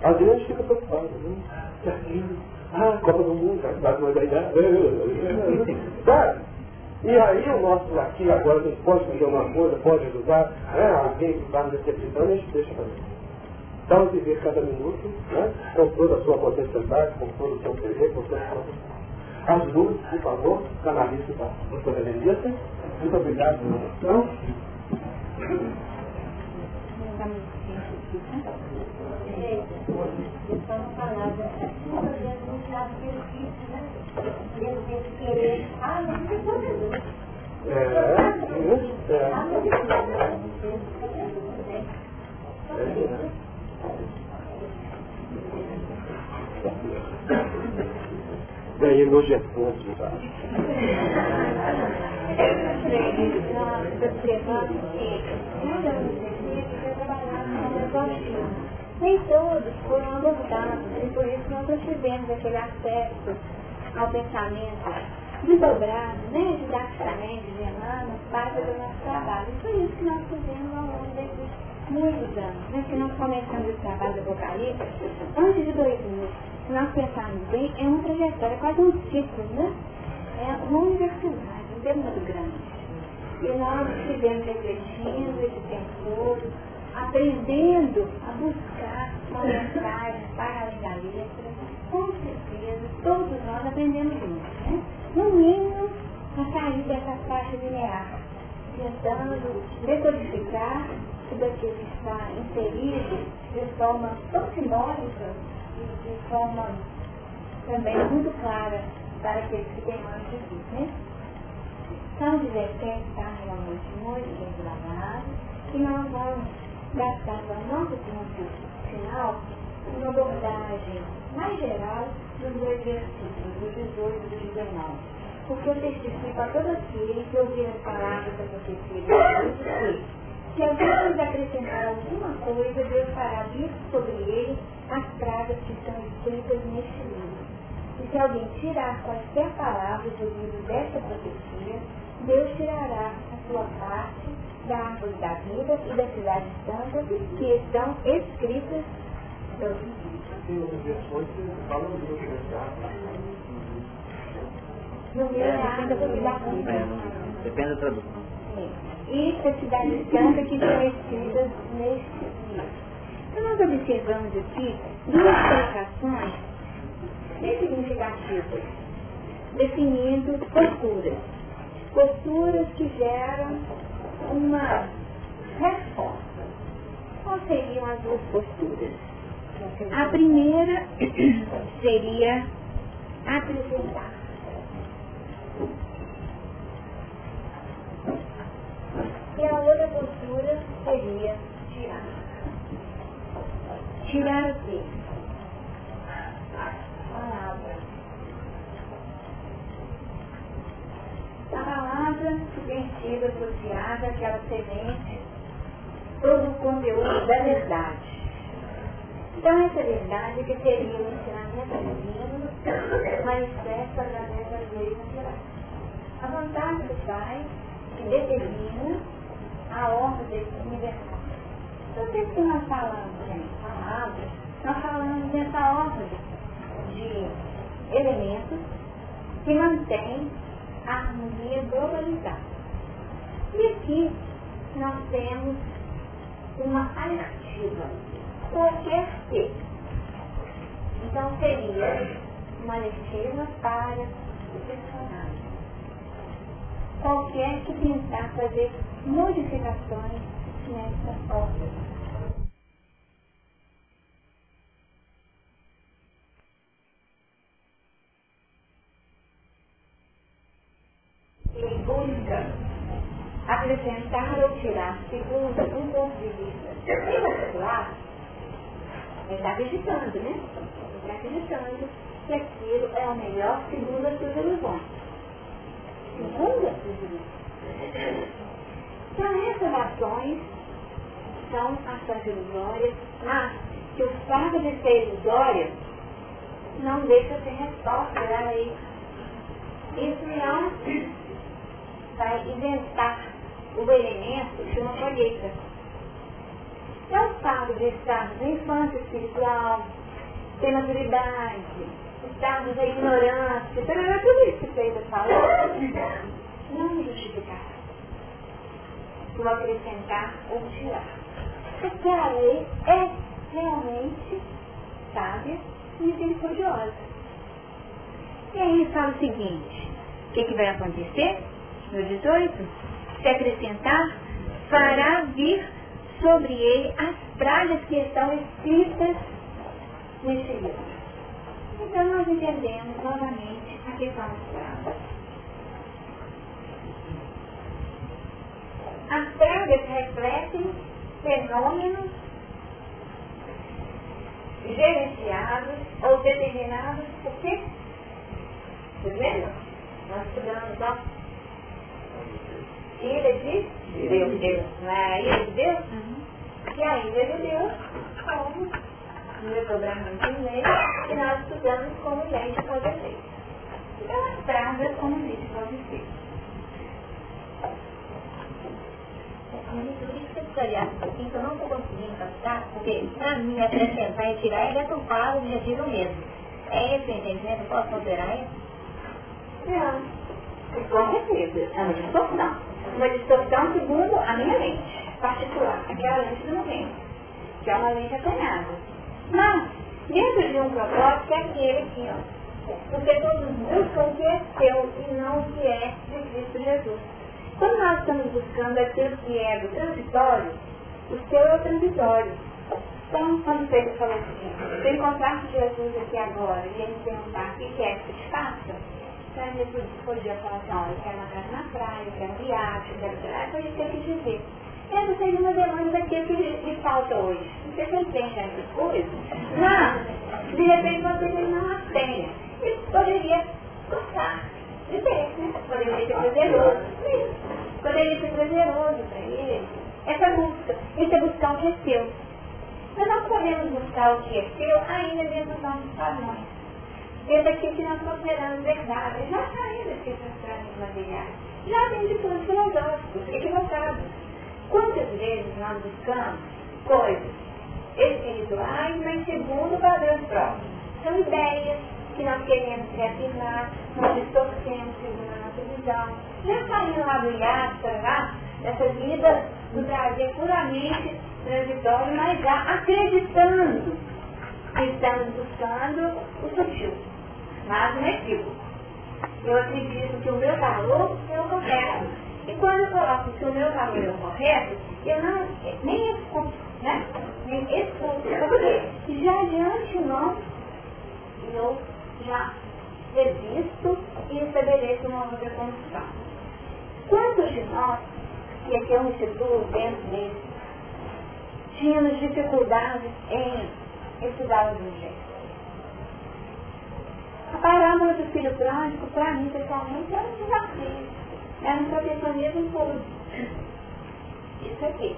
Às vezes a gente fica preocupado. Né? Ah, Copa do Mundo, cidade não [laughs] vai ganhar. Sabe? E aí o nosso aqui agora, a gente pode fazer uma coisa, pode ajudar, né? alguém que está necessitando, a gente deixa fazer. Então viver cada minuto, né? com toda a sua potencialidade, com todo o seu querer, com toda a sua As luzes, por favor, canalize para a doutora Lenita. Muito obrigado pela atenção. Ah, não tem problema. É, isso, é. Tem problema. Ganhei meu jeton, tá? Nem todos foram abordados, e por isso nós não tivemos aquele acesso ao pensamento desdobrado, né, didaticamente, Emmanuel, parte do nosso trabalho. E foi isso que nós fizemos ao longo desses muitos anos, né, que nós começamos esse trabalho do Apocalipse antes de 2000. Se nós pensarmos bem, é uma trajetória, quase um ciclo, né? É uma universidade, um tempo muito grande. E nós estivemos refletindo esse tempo todo, aprendendo a buscar uma mensagem para além da letra, com certeza, todos nós aprendemos juntos, né? No mínimo, a sair dessa faixa linear, tentando decodificar tudo aquilo que está inserido de forma tão simbólica e de forma também muito clara para aqueles que têm mais de né? São 17 está realmente muito bem trabalhado e nós vamos gastar o nosso tempo final uma abordagem mais geral dos dois versículos, do 18 e do 19. Porque eu testifico a todos aqueles que ouviram as palavras da profecia de Deus que, se alguém nos acrescentar alguma coisa, Deus fará vir sobre ele as pragas que estão escritas neste livro. E se alguém tirar quaisquer palavras do livro desta profecia, Deus tirará a sua parte da árvore da vida e da cidade santa que estão escritas no meu é, Depende da tradução. E a cidade santa que estão escritas neste livro. Então nós observamos aqui duas colocações bem significativas, definindo posturas. Posturas que geram uma resposta. Quais seriam as duas posturas? A primeira [coughs] seria apresentar. E a outra postura seria tirar. Tirar o quê? Palavra. A palavra que tem sido associada àquela semente, todo o conteúdo da verdade então, essa verdade que seria o ensinamento divino manifesto através das leis naturais. A vontade do Pai que determina a ordem universal. Então, o que nós falamos, gente? Palavras, nós falamos dessa ordem de elementos que mantém a harmonia globalizada. E aqui nós temos uma alertiva, qualquer que. Então seria uma alertiva para o personagem. Qualquer que tentar fazer modificações nessa obra. Busca acrescentar ou tirar, segundo um ponto de vista particular, está acreditando, né? Está acreditando que aquilo é o melhor segundo as suas ilusões. Segundo as suas ilusões. Então essas ações são ações ilusórias, mas que o fato de ser ilusória não deixa de resposta para lei. Isso não vai inventar o elemento de uma colheita. É o fato de estarmos em infância espiritual, ter maturidade, estarmos na ignorância, tudo isso que a fala, não justificar. Vou acrescentar ou tirar. Porque a lei é realmente sábia e misericordiosa. E aí fala o seguinte, o que, que vai acontecer no 18? se acrescentar, fará vir sobre ele as pragas que estão escritas nesse livro. Então nós entendemos novamente a questão das pragas. As pragas refletem fenômenos gerenciados ou determinados por quê? Vocês lembram? Nós estudamos ira de Deus. Deus. Não é a ira de Deus? Uhum. E a ira de Deus, como no meu programa de lei, e nós estudamos como lei de poder ser. Então, as pragas como lei de. Por isso que eu um não estou conseguindo captar, porque para mim acrescentar e tirar é deturpar o objetivo mesmo. É esse o entendimento? Posso considerar isso? Não. Com certeza. É uma distorção uma distorção segundo a minha mente particular, aquela lente do momento, que é uma lente apanhada. Mas, dentro de um propósito, é aquele aqui, ó. Porque todos buscam o que é seu e não o que é de Cristo Jesus. Quando nós estamos buscando aquilo que é do transitório, o seu é o transitório. Então, quando Pedro falou assim, se encontrasse Jesus aqui agora e ele perguntar o que é que te faça, Aí Jesus podia falar assim, olha, eu quero uma casa na praia, eu quero um iate, eu quero então ele tem que dizer. Essa seria uma demanda daquilo que lhe falta hoje. Não sei se essas coisas, mas, de repente, você não as tenha. Ele poderia gostar de ter, né? Poderia ser prazeroso. Poderia ser prazeroso para ele. Essa busca. Isso é buscar o que é seu. Nós podemos buscar o que é seu ainda dentro dos nossos padrões. Esse aqui que nós consideramos verdade, já saiu desses trâmites materiais. Já vem de pontos filosóficos, equivocados. Quantas vezes nós buscamos coisas espirituais, mas segundo padrões próprios? São ideias que nós queremos reafirmar, nós distorcemos segundo a nossa visão. Já saiu lá do hiato, lá, dessa vida do prazer puramente transitório, mas já acreditando que estamos buscando o sutil mas não é. Eu acredito que o meu valor é o correto. E quando eu coloco que o meu valor é o correto, eu não, nem escuto, né? Nem escuto. Porque já de antemão, eu já resisto e estabeleço uma outra condição. Quantos de nós, e aqui eu me situo dentro desse, tínhamos dificuldades em estudar o Evangelho? A parábola do filho pródigo, para mim, pessoalmente, é um desafio. É um protecionismo puro. Isso aqui.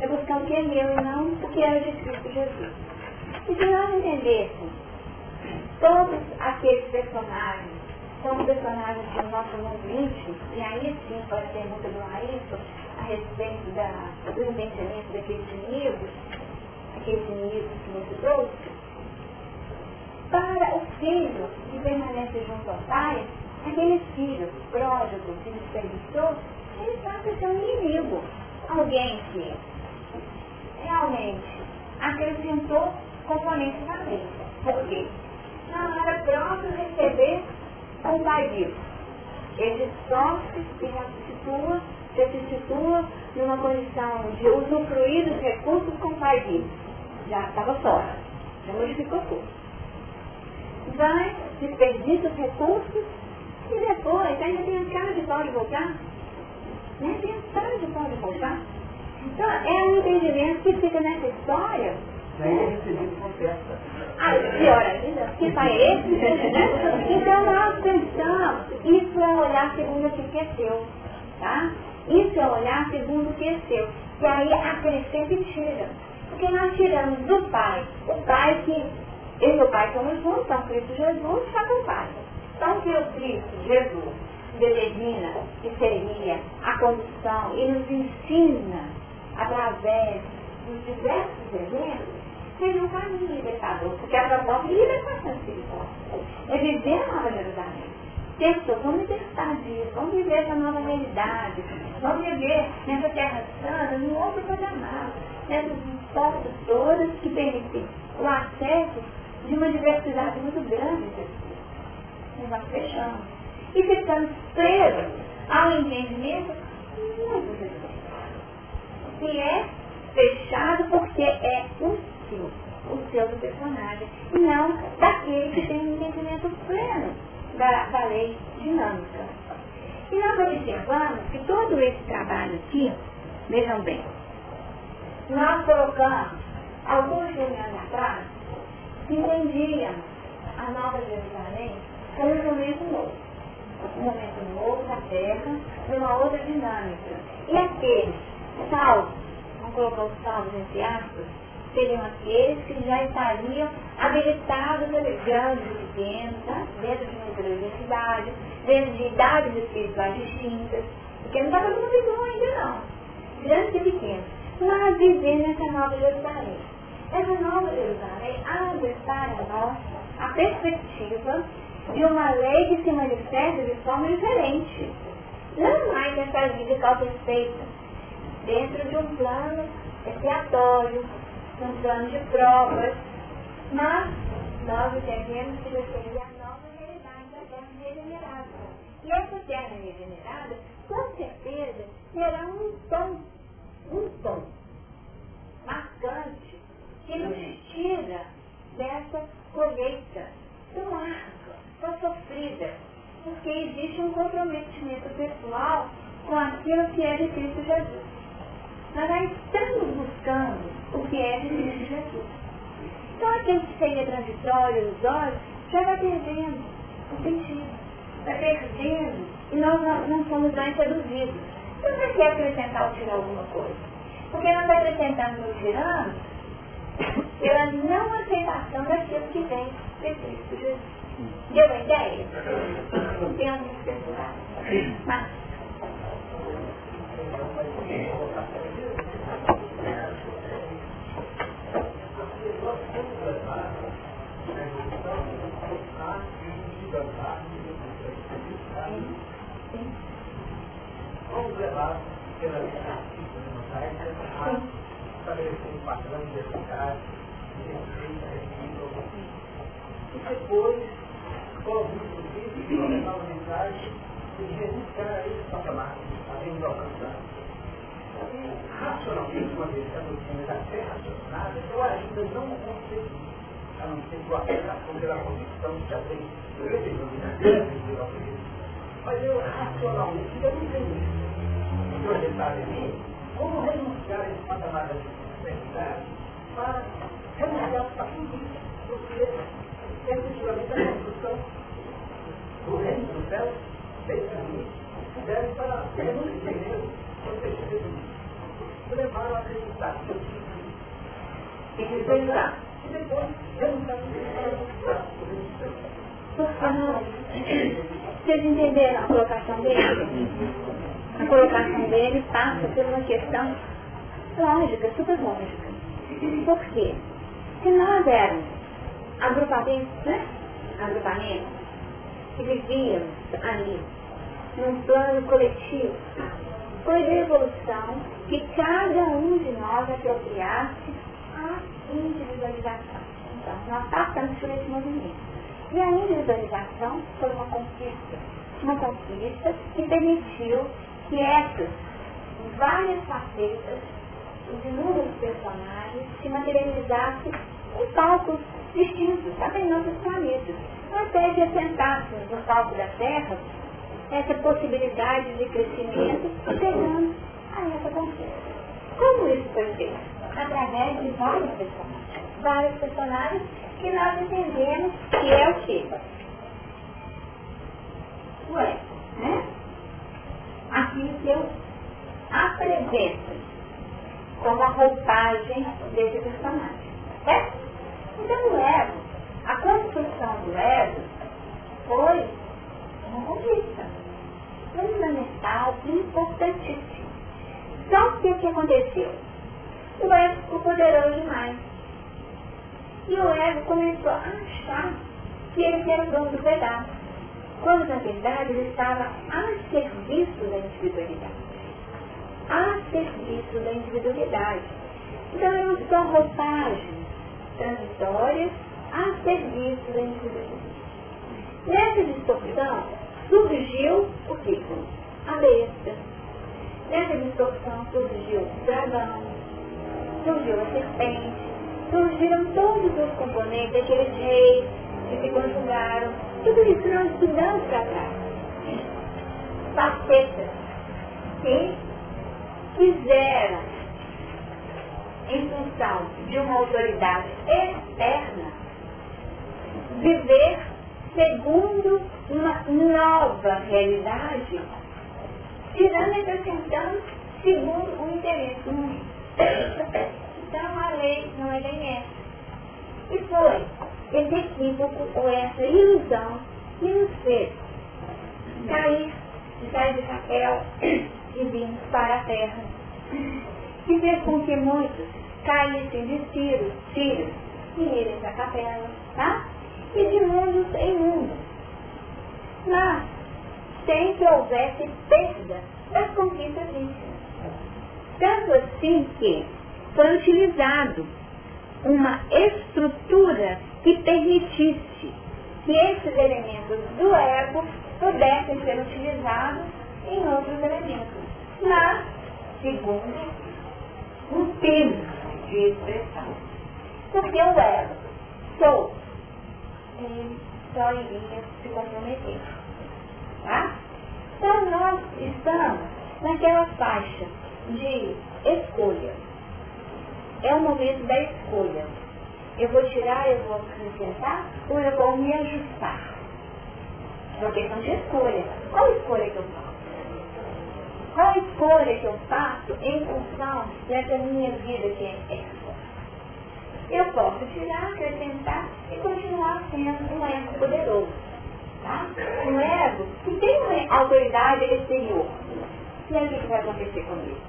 É buscar o que é meu e não o que é de Cristo Jesus. E se nós entendêssemos todos aqueles personagens são personagens do nosso mundo íntimo, e aí sim pode ser muito bom a isso, a respeito da, do investimento daqueles inimigos, aqueles inimigos que você trouxe, para o filho que permanece junto ao pai, aquele filho pródigo, que desperdiçou, ele passa a ser um inimigo. Alguém que realmente acrescentou componentes na lei. Por quê? Não era próprio receber um pai vivo. Ele sofre e restitua, se situa numa condição de usufruir dos recursos com o pai vivo. Já estava fora. Já modificou tudo vai, desperdiça os recursos e depois ainda tem cara de pode voltar. Né? Tem cara de pode voltar. Então é um entendimento que fica nessa história. Né? Ah, pior ainda, que pai é esse? então nós pensamos, isso é olhar segundo o que é seu. Tá? Isso é olhar segundo o que é seu. E aí acrescenta e tira. Porque nós tiramos do pai, o pai que eu e o Pai somos juntos, então Cristo Jesus com o Pai. Então que o Cristo Jesus determina que seria a condição e nos ensina através dos diversos eventos seria um caminho libertador, porque a proposta de libertação espiritual é viver a Nova Jerusalém. Pessoas, vamos libertar disso, vamos viver essa nova realidade, vamos viver nessa terra santa, no outro patamar, nessas portas todas que permitem o acesso de uma diversidade muito grande de pessoas. E nós fechamos. E ficamos presos ao entendimento muito restrito. Que é fechado porque é o seu, o seu do personagem, e não daquele que tem um entendimento pleno da, da lei dinâmica. E nós observamos que todo esse trabalho aqui, vejam bem, nós colocamos alguns reuniões atrás entendiam a Nova Jerusalém como um momento novo. Um momento novo da terra, numa outra dinâmica. E aqueles salvos, vamos colocar os salvos entre aspas, seriam aqueles que já estariam habilitados a grandes e pequenos, tá? dentro de uma universidade, dentro de idades espirituais distintas, porque não está todo mundo igual ainda não, grandes e pequenos, mas vivendo essa nova Jerusalém. Essa nova Jerusalém abre para nós a perspectiva de uma lei que se manifesta de forma diferente. Não mais essa vida causa feita dentro de um plano expiatório, um plano de provas, mas nós entendemos que seria a nova realidade da terra regenerada. E essa terra regenerada, com certeza, terá um tom, um tom marcante que nos tira dessa colheita tão árdua, tão sofrida, porque existe um comprometimento pessoal com aquilo que é de Cristo Jesus. Nós já estamos buscando o que é de Cristo Jesus. Então aquilo que seria transitório nos olhos já vai perdendo o sentido, vai perdendo, e nós não, não somos mais seduzidos. Então para que acrescentar ou tirar alguma coisa? Porque nós acrescentamos ou tirando pela não aceitação daquilo que vem de Cristo Jesus. Deu uma ideia? Temos dificuldade. Mas Vamos levar pela estabelecer um padrão de eficácia, de respeito recíproco. E depois, como inclusive, levar uma mensagem Jesus a esse patamar, havemos alcançado. Racionalmente, uma vez que a doutrina já é raciocinada, eu ainda não consegui, a não ser com a aplicação pela convicção que já tem mas eu racionalmente eu não tenho isso. O detalhe aqui como renunciar a esse patamar da necessidade para renunciar a tudo isso, porque a construção do reino do céu, desse mundo, deve para renunciar mesmo, proteger isso, levar a acreditar que eu tive que pensar e depois renunciar para Vocês entenderam a colocação dele? A colocação dele passa por uma questão lógica, super lógica. Por quê? Se nós éramos agrupamentos, né? Agrupamentos que vivíamos ali num plano coletivo, foi da evolução que cada um de nós apropriasse a individualização. Então, nós passamos por esse movimento. E a individualização foi uma conquista. Uma conquista que permitiu que essas várias facetas, os inúmeros personagens, se materializassem em palcos distintos, até em outros planetas. Até que assentássemos no palco da Terra essa possibilidade de crescimento pegando a essa conquista. Como isso foi feito? Através de vários personagens. Vários personagens que nós entendemos que é o quê? Ué, né? Aquilo que eu apresento como a roupagem desse personagem. Certo? Então o ego, a construção do ego foi uma conquista fundamental, importantíssima. Só que o que aconteceu? O ego ficou poderoso demais. E o ego começou a achar que ele era o dono do pedaço. Quando na verdade ele estava a serviço da individualidade. A serviço da individualidade. Então eram só roupagens transitórias a serviço da individualidade. Nessa distorção surgiu o quê? A besta. Nessa distorção surgiu o dragão, surgiu a serpente, surgiram todos os componentes, aqueles reis que se conjugaram, tudo isso nós estudamos para trás. Facetas que quiseram, em função de uma autoridade externa, viver segundo uma nova realidade, tirando e acrescentando segundo o interesse humano. Então a lei não é nem essa. E foi esse equívoco ou essa ilusão que nos fez cair, sair de chapéu e vir para a terra. Que fez com que muitos caíssem de tiros, tiros, e irem para a capela, tá? E de mundos em mundos. Mas, sem que houvesse perda das conquistas íntimas. Tanto assim que foi utilizado uma estrutura que permitisse que esses elementos do ego pudessem ser utilizados em outros elementos, mas segundo um peso de expressão. Porque o ego, sou, ele só iria se comprometer. Tá? Então nós estamos naquela faixa de escolha é o momento da escolha. Eu vou tirar, eu vou acrescentar, ou eu vou me ajustar. É uma questão de escolha. Qual escolha que eu faço? Qual escolha que eu faço em função dessa minha vida que é essa? Eu posso tirar, acrescentar e continuar sendo um ego poderoso. Tá? Um ego que tem uma autoridade exterior. E aí o que vai acontecer comigo?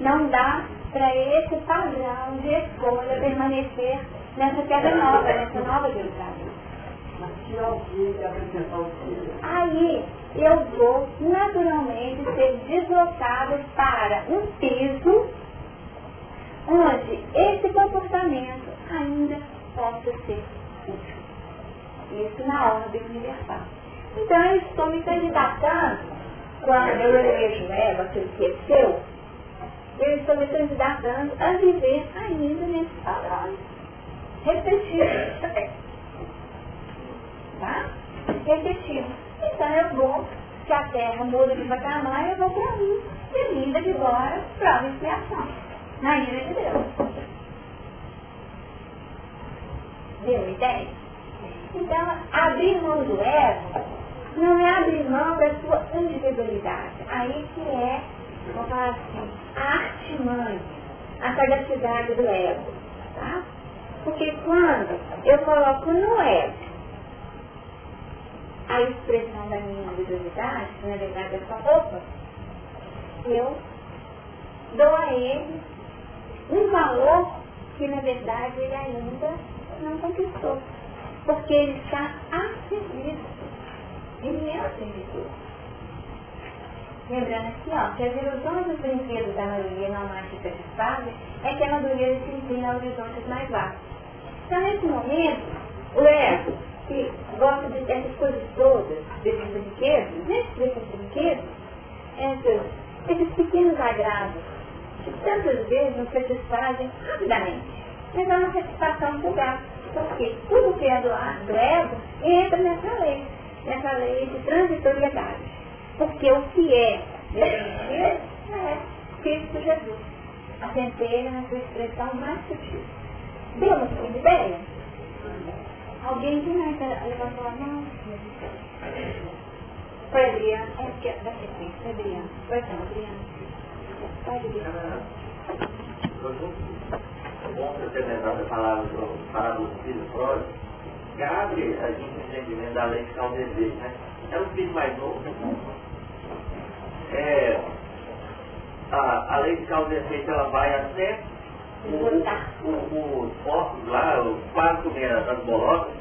Não dá para esse padrão de escolha permanecer nessa queda nova, nessa nova Aí eu vou naturalmente ser deslocado para um piso onde esse comportamento ainda possa ser útil. Isso na ordem universal. Então eu estou me candidatando, quando eu vejo ego, aquilo que é seu, eu estou me candidatando a viver ainda nesse padrão. Repetido. Tá? Repetido. Então eu vou, se a terra muda de patamar, eu vou para mim, de linda de glória, prova e expiação. Na ira de Deus. Deu ideia? Então, abrir mão do ego não é abrir mão da sua individualidade. Aí que é vou falar assim, a artimanha, a sagacidade do ego. Tá? Porque quando eu coloco no ego a expressão da minha individualidade, que na verdade é só roupa, eu dou a ele um valor que na verdade ele ainda não conquistou. Porque ele está a serviço. Ele é o. Lembrando aqui, ó, que as ilusões dos brinquedos da maioria não mais se satisfazem, é que a maioria se inclina a horizontes mais vastos. Então, nesse momento, o ego, que gosta de, dessas coisas todas, desses brinquedos, desses, desses brinquedos, esses, esses pequenos agrados, que tantas vezes nos satisfazem rapidamente. Mas é uma satisfação fugaz. Porque tudo que é do, do entra nessa lei, nessa lei de transitoriedade. Porque o que é definido é Cristo Jesus. A centelha na sua expressão mais sutil. Deu uma ideia? Alguém que mais levantou a mão? Foi Adriano. É que da sequência, Adriano. Foi não, Adriano. Pode vir. É bom você ter lembrado a palavra do filho pródigo, que abre a gente o entendimento da lei que está o desejo, né? É um filho mais novo, é, a, a lei de causa e efeito ela vai até os porcos lá, os quatro comendo das bolocas,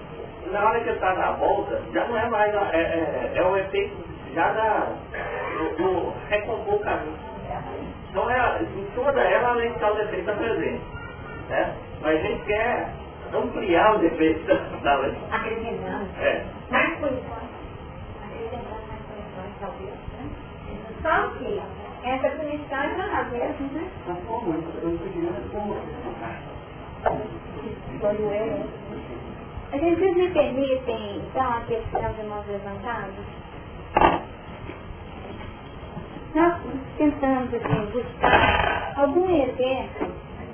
na hora que ele está na volta, já não é mais, é, é, é o efeito já da, do, do recompor o caminho. Então, é, em toda ela, a lei de causa e efeito está presente. Né? Mas a gente quer ampliar os efeitos da lei. Acrescentando. É. Mais condições. Acrescentando mais condições, talvez. Né? Só que essa punição é para nós mesmos, né? Quando é. A gente me permitem, então, aqui estão de mãos levantadas? Nós tentamos, assim, buscar algum exemplo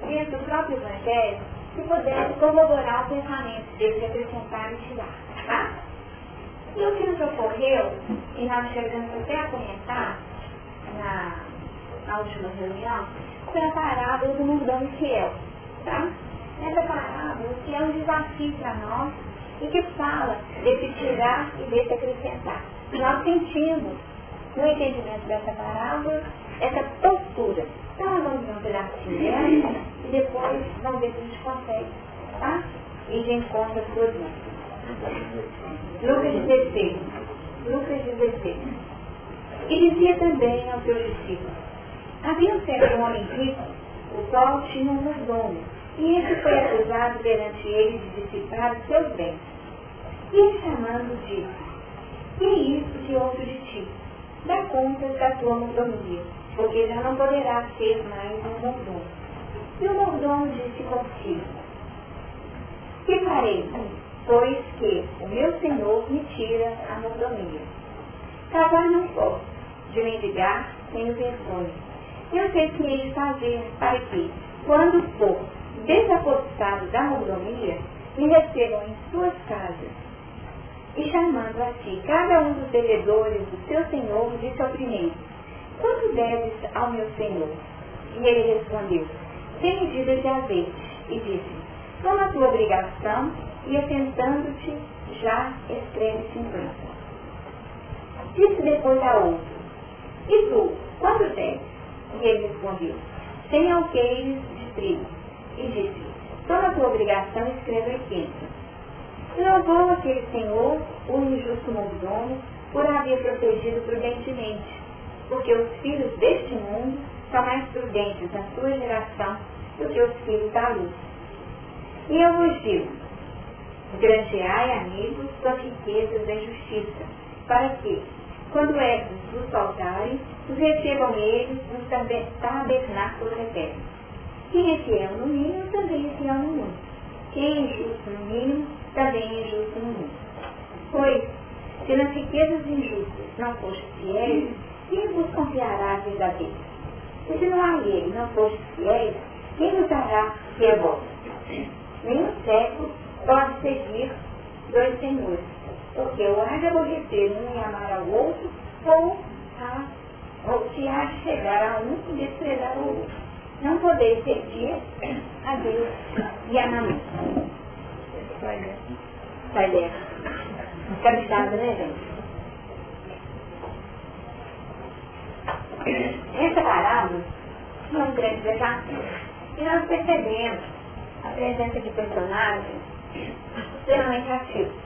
dentro do próprio Evangelho que pudesse corroborar o pensamento deles, acrescentar e tirar, tá? E o que nos ocorreu, e nós chegamos até a comentar, na, na última reunião, foi a parábola do mundão fiel. Tá? Essa parábola que é um desafio para nós e que fala desse tirar e desse acrescentar. Nós sentimos no entendimento dessa parábola essa postura. Então nós vamos ver um pedacinho e depois vamos ver se a gente consegue, tá? E de encontro as duas mãos. Lucas 16. Lucas 16. E dizia também aos seus discípulos, havia um certo homem rico, o qual tinha um mordomo, e esse foi acusado perante ele de dissipar os seus bens. E chamando disse, que é isso que ouço de ti? Dá conta da tua mordomia, porque já não poderá ser mais um mordomo. E o mordomo disse consigo, que farei, pois que o meu Senhor me tira a mordomia. Salvar não posso, de mendigar tenho vergonha. Eu sei o que hei de fazer para que, quando for desacostado da mordomia, me recebam em suas casas. E chamando a ti cada um dos devedores do seu senhor, disse ao primeiro, quanto deves ao meu senhor? E ele respondeu, cem medidas de azeite. E disse, toma a tua obrigação e atentando-te já escreve 50 disse depois a outro. E tu, quanto tem? E ele respondeu, sem alqueires de trigo. E disse, toma tua obrigação e escreva aqui. quinta. Louvou aquele senhor, o injusto mordomo, por haver protegido prudentemente, porque os filhos deste mundo são mais prudentes na sua geração do que os filhos da luz. E eu vos digo, grandeai amigos suas riquezas da justiça, para que, quando esses vos faltarem, os recebam eles nos tabernáculos eternos. Quem é fiel no mínimo, também é fiel no mundo. Quem é injusto no mínimo, também é injusto no mundo. Pois, se nas riquezas injustas não foste fiéis, quem vos confiará a verdadeira? E se no alheio não foste fiéis, quem vos dará que é vosso? Nenhum século pode seguir dois senhores, porque ou há de um e amar ao outro, ou, a, ou se há de chegar a um e desprezar o outro. Não podeis servir a Deus e a mamãe. Vai ler. Cabeçada, né, gente? Essa parábola é um grande desafio. E nós percebemos a presença de personagens extremamente ativos.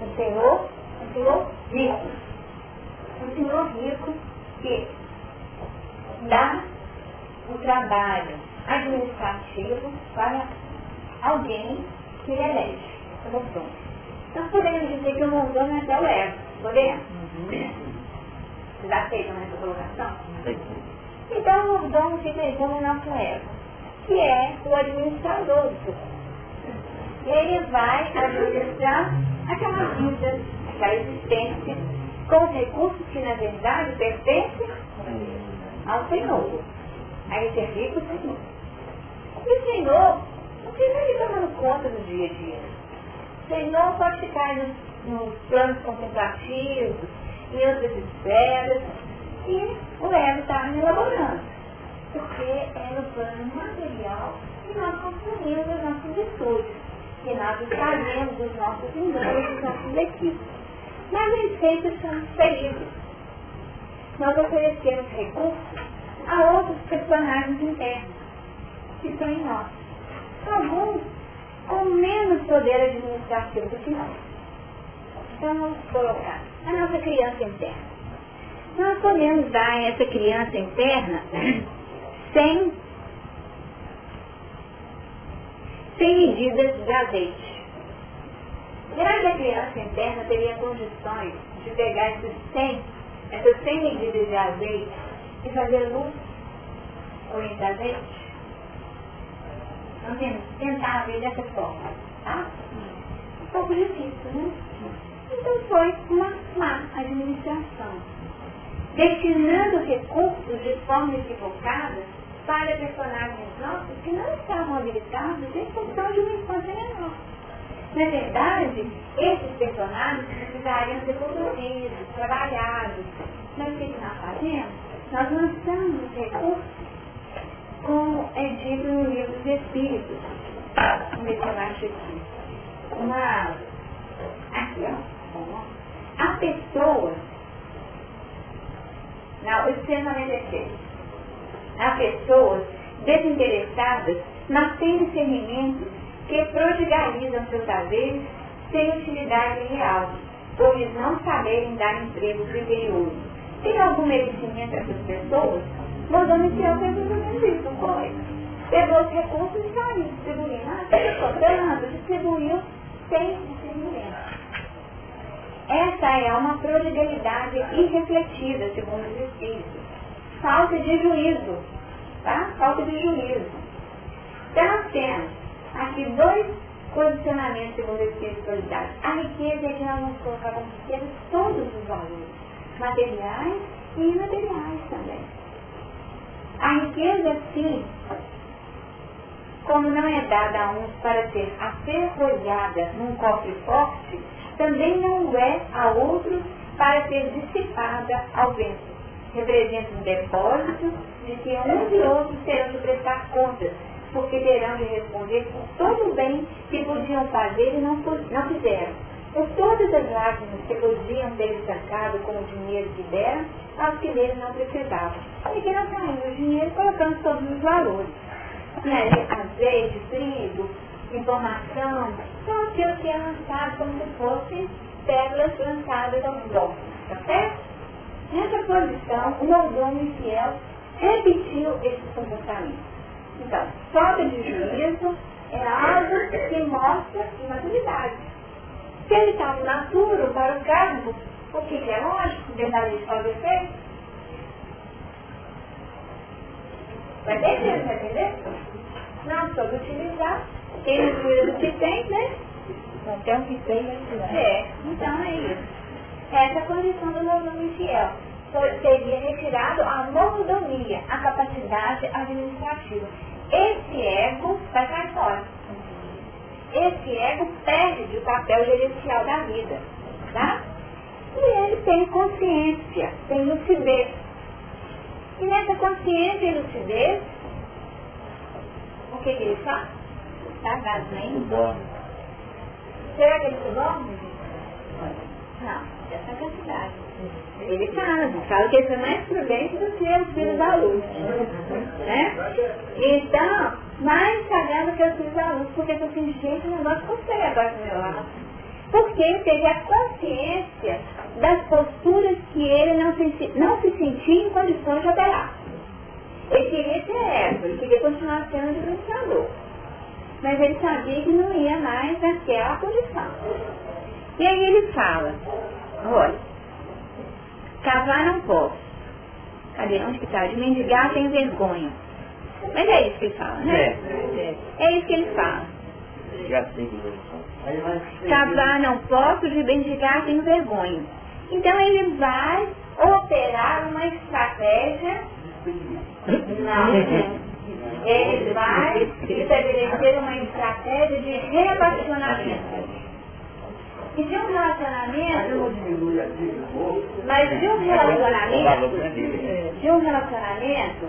O Senhor, o Senhor rico. O Senhor rico que dá o trabalho administrativo para alguém que ele elege dono. Nós podemos dizer que o mordomo é até o ego, podemos? Uhum. Vocês aceitam essa colocação? Então o mordomo fica como o nosso ego, que é o administrador do seu Ele vai administrar aquela vida, aquela existência, com os recursos que na verdade pertencem ao Senhor. A esse rico Senhor. E o Senhor não precisa ir tomando conta do dia a dia. O Senhor pode ficar nos, nos planos contemplativos, em outras esferas, e o ego está elaborando. Porque é no plano material que nós construímos as nossas virtudes, que nós fazemos os nossos enganos, os nossos equipes. Mas nem sempre são felizes. Nós oferecemos recursos a outros personagens internos, que estão em nós. Alguns com menos poder administrativo do que nós. Então vamos colocar a nossa criança interna. Nós podemos dar a essa criança interna [coughs] sem, sem medidas de azeite. Será que a criança interna teria condições de pegar esses 100, essas 100 medidas de azeite e fazer luz com esse azeite? Nós tentar ver dessa forma, tá? Um pouco difícil, né? Então foi uma má administração, destinando recursos de forma equivocada para personagens nossos que não estavam habilitados em função de uma infância menor. Na verdade, esses personagens precisariam ser produzidos, trabalhados. Mas o que nós fazemos? Nós lançamos os recursos como é dito no livro dos Espíritos. Vamos ver se eu acho aqui. Uma. Aqui, ó. A pessoa, na 896, há pessoas desinteressadas, mas sem discernimento, que prodigalizam seus haveres sem utilidade real, por eles não saberem dar emprego criterioso. Tem algum merecimento essas pessoas? Inicial fez exatamente isso, foi? Pegou os recursos e saiu distribuindo. Ah, está cobrando, distribuiu sem discernimento. Essa é uma prodigalidade irrefletida, segundo os Espíritos. Falta de juízo, tá? Falta de juízo. Então nós temos aqui dois posicionamentos segundo Espíritos solidários. A riqueza é que nós vamos colocar como riqueza todos os valores, materiais e imateriais também. A riqueza, sim, como não é dada a uns para ser aferrolhada num cofre forte, também não é a outros para ser dissipada ao vento. Representa um depósito de que uns e outros terão de prestar contas, porque terão de responder por todo o bem que podiam fazer e não, não fizeram. Por todas as lágrimas que podiam ter estancado com o dinheiro que deram aos que dele não precisavam. E que não saímos o dinheiro colocamos todos os valores. Né? Azeite, trigo, informação, são aquilo que é lançado como se fossem pérolas lançadas aos dons, tá certo? Nessa posição, o mordomo infiel repetiu esse comportamento. Então, falta de juízo é algo que mostra imaturidade. Se ele está maturo para o cargo, o que é lógico, verdade pode ser? Vai entender, vai entender? Não soube utilizar quem não cuida do que tem, né? Não tem o que tem, né? É, então é isso. Essa é a condição do mordomo infiel. Seria retirado a mordomia, a capacidade administrativa. Esse ego vai cair fora. Esse ego perde o papel gerencial da vida. Tá? E ele tem consciência, tem lucidez. E nessa consciência e lucidez, o que, que ele faz? Tá, Gasmen? Será que ele se dorme? Não, é sagacidade. Ele fala, fala que ele foi mais prudente do que os filhos da luz. Né? Então, mais sagado que os filhos da luz, porque eu assim, gente, o negócio consegue agora do meu lado. Porque ele teve a consciência das posturas que ele não se, não se sentia em condições de operar. Ele queria ser essa, ele queria continuar sendo administrador. Mas ele sabia que não ia mais naquela condição. E aí ele fala, olha, casar não posso. Cadê? Onde que está? De mendigar tem vergonha. Mas é isso que ele fala, né? É, é isso que ele fala. Casar não posso, de mendigar tenho vergonha. Então ele vai operar uma estratégia. Não. Ele vai [laughs] estabelecer uma estratégia de relacionamento. E de um relacionamento, mas de um relacionamento, de um relacionamento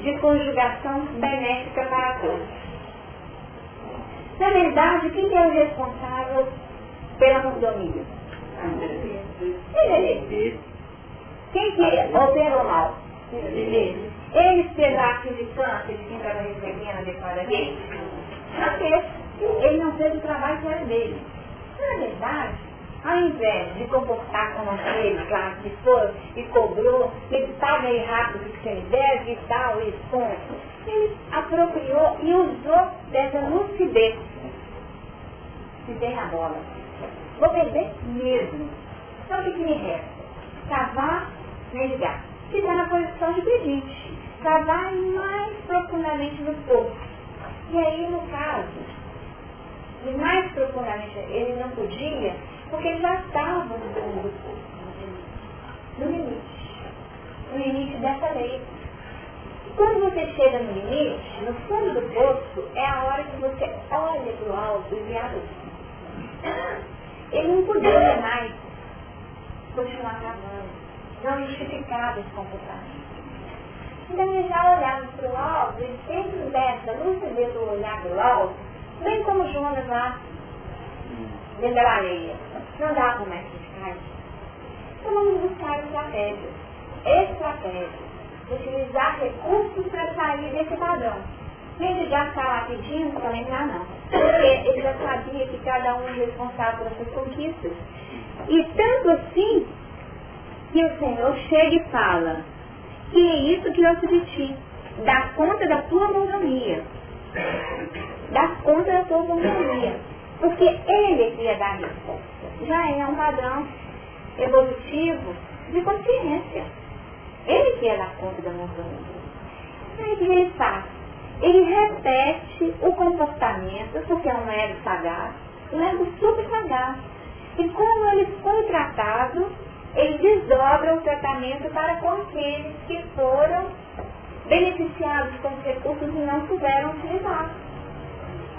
de conjugação benéfica para todos. Na verdade, quem é o responsável pela mordomia? Ele. Quem que opera o mal? Ele. Ele fez a ato de câncer de quem estava recebendo adequadamente? Não fez. Ele não fez o trabalho que era dele. Na verdade, ao invés de comportar como aquele lá que foi e cobrou, ele paga aí rápido que ele deve e tal, e ponto, ele apropriou e usou dessa lucidez. Se der a bola. Vou perder mesmo. Então o que, que me resta? Cavar, nem ligar. Ficar na posição de pedinte. Cavar mais profundamente no corpo. E aí, no caso, e mais profundamente ele não podia, porque ele já estava no, no limite, no limite dessa lei. Quando você chega no limite, no fundo do poço, é a hora que você olha para o alto e vê a luz. Ele não podia mais continuar cavando, não justificava esse comportamento. Então ele já olhava para o alto e dentro dessa lucidez do olhar do alto, Bem como Jonas lá, dentro da areia. Não dava mais fiscais. Então vamos buscar estratégias. Estratégias. Utilizar recursos para sair desse padrão. Nem de gastar lá pedindo, também não, não. Porque ele já sabia que cada um é responsável pelas suas conquistas. E tanto assim que o Senhor chega e fala, que é isso que eu te pedi, dá conta da tua monogamia dá conta da tua companhia. Porque ele que ia dar resposta. Já é um padrão evolutivo de consciência. Ele que ia dar conta da montanha. Aí o que ele faz? Ele repete o comportamento, porque é um ego sagaz, um ego super sagaz. E como ele foi tratado, ele desdobra o tratamento para com aqueles que foram beneficiados com os recursos e não puderam utilizar.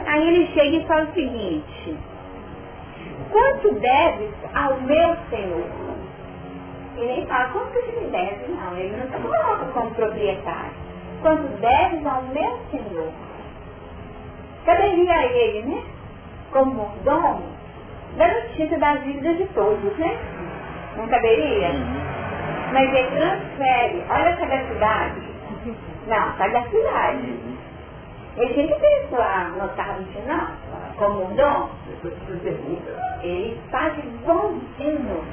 Aí ele chega e fala o seguinte, quanto deves ao meu Senhor? Ele nem fala, quanto você me deve? Não, ele não se coloca como proprietário. Quanto deves ao meu Senhor? Caberia ele, né? Como mordomo, da notícia das dívidas de todos, né? Não caberia? Uhum. Mas ele transfere, olha a sagacidade. Não, sagacidade. Ele tinha que ter sua notado no final, como um dom. Ele faz bonzinho.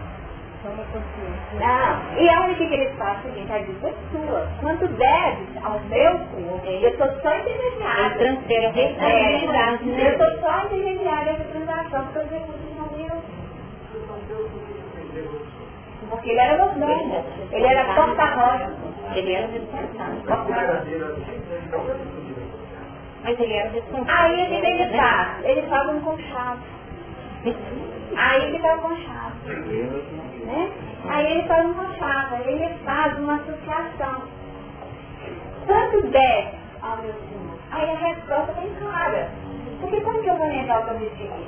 Não, e olha o que, que ele faz, o seguinte, a dívida é sua. Quanto deves ao meu Senhor, eu estou só intermediário. Ele transfere a responsabilidade. Né? Eu estou só intermediário dessa transação, porque os recursos não viram. Porque ele era mordomo, ele era porta-rocha, ele era responsável. Mas ele era responsável. Aí o que ele faz? Ele faz um conchavo. Aí ele dá um conchavo. Né? Aí ele faz um conchavo, aí ele faz uma associação. Quanto der ao meu Senhor? Aí a resposta bem clara. Porque como que eu vou negar o que eu recebi?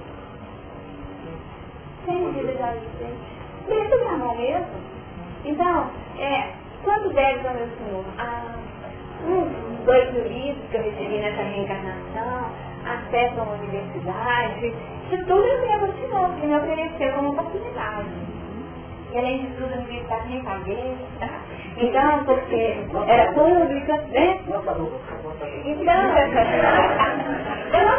Sem individualidade. Dentro da mão mesmo. Então, é, quanto deve ao meu Senhor? Ah, uns dois mil litros que eu recebi nessa reencarnação, acesso a uma universidade, isso tudo eu devo ao Senhor, que me ofereceu como oportunidade. E além de tudo, a universidade nem paguei, tá? Então, porque era pública, né? Então, [laughs] eu não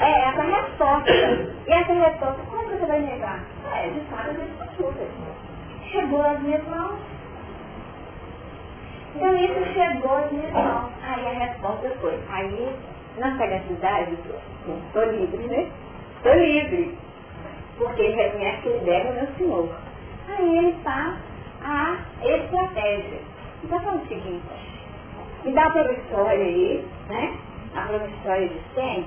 é essa resposta. E essa resposta, como você vai negar? É, de fato, a gente Chegou às minhas mãos. Então isso chegou às minhas mãos. Aí a resposta foi, aí na sagacidade, estou livre, né? Estou livre. Porque ele reconhece que ele deve meu Senhor. Aí ele faz a estratégia. Então faz o seguinte, me dá a promissória aí, né? A promissória de 100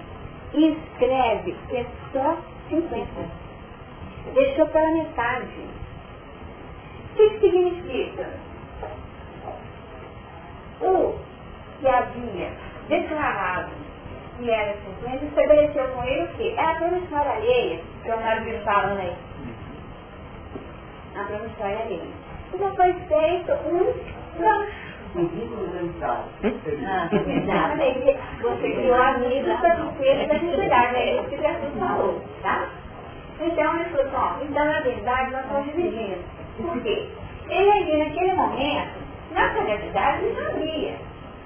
e escreve que é só 50. Deixou pela metade. O que significa? O que havia declarado que era 50, estabeleceu com ele o quê? É a promissória alheia, que o Mário falando aí. A promissória alheia. Então foi feito um gancho. Ah. Você criou amigos para cumprir essa necessidade, é isso que Jesus falou, tá? Então ele falou assim, ó, então na verdade nós estamos dividindo. Por quê? Ele ali naquele momento, na sagacidade, ele sabia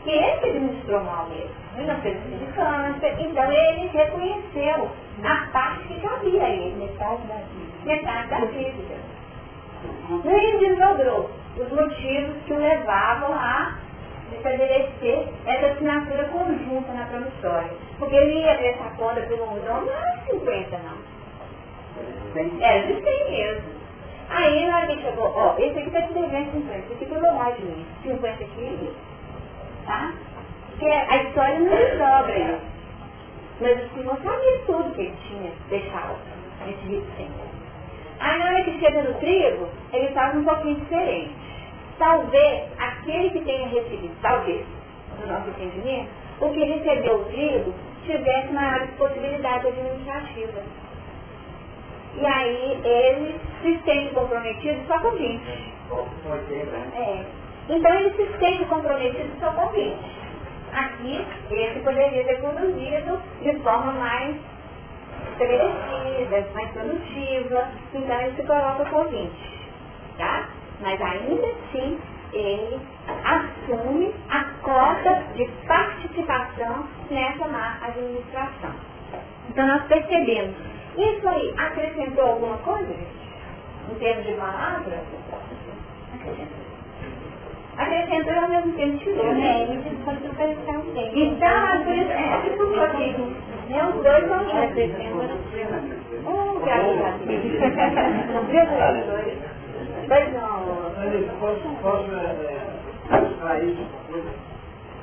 que ele administrou mal mesmo. Ele não fez de câncer, então ele reconheceu a parte que cabia a ele. Metade da vida. Metade da vida. E ele desdobrou os motivos que o levavam a estabelecer essa assinatura conjunta na promissória. Porque ele ia ver essa conta pelo mudão, não era 50 não. Era de 100 mesmo. Aí hora que chegou, ó, esse aqui está te devendo 50, esse aqui pegou mais de mim, 50 aqui, tá? Porque a história não desdobra isso. Mas o Senhor sabia tudo que ele tinha deixado nesse livro Aí na hora que chega no trigo, ele faz um pouquinho diferente. Talvez aquele que tenha recebido, talvez, no nosso entendimento, o que recebeu o trigo tivesse maiores possibilidades administrativas e aí ele se sente comprometido só com 20. É. Então ele se sente comprometido só com 20. Aqui, esse poderia ser conduzido de forma mais estabelecida, mais produtiva, então ele se coloca com 20. Tá? Mas ainda assim, ele assume a cota de participação nessa má administração. Então nós percebemos isso aí acrescentou alguma coisa? Em termos de palavra? Acrescentou. Acrescentou ao mesmo tempo tirou, né? Um. Então, por isso, é, desculpa aqui. Né? Os dois. Oh, graças a Deus. Viu, dois? Não. Posso, posso extrair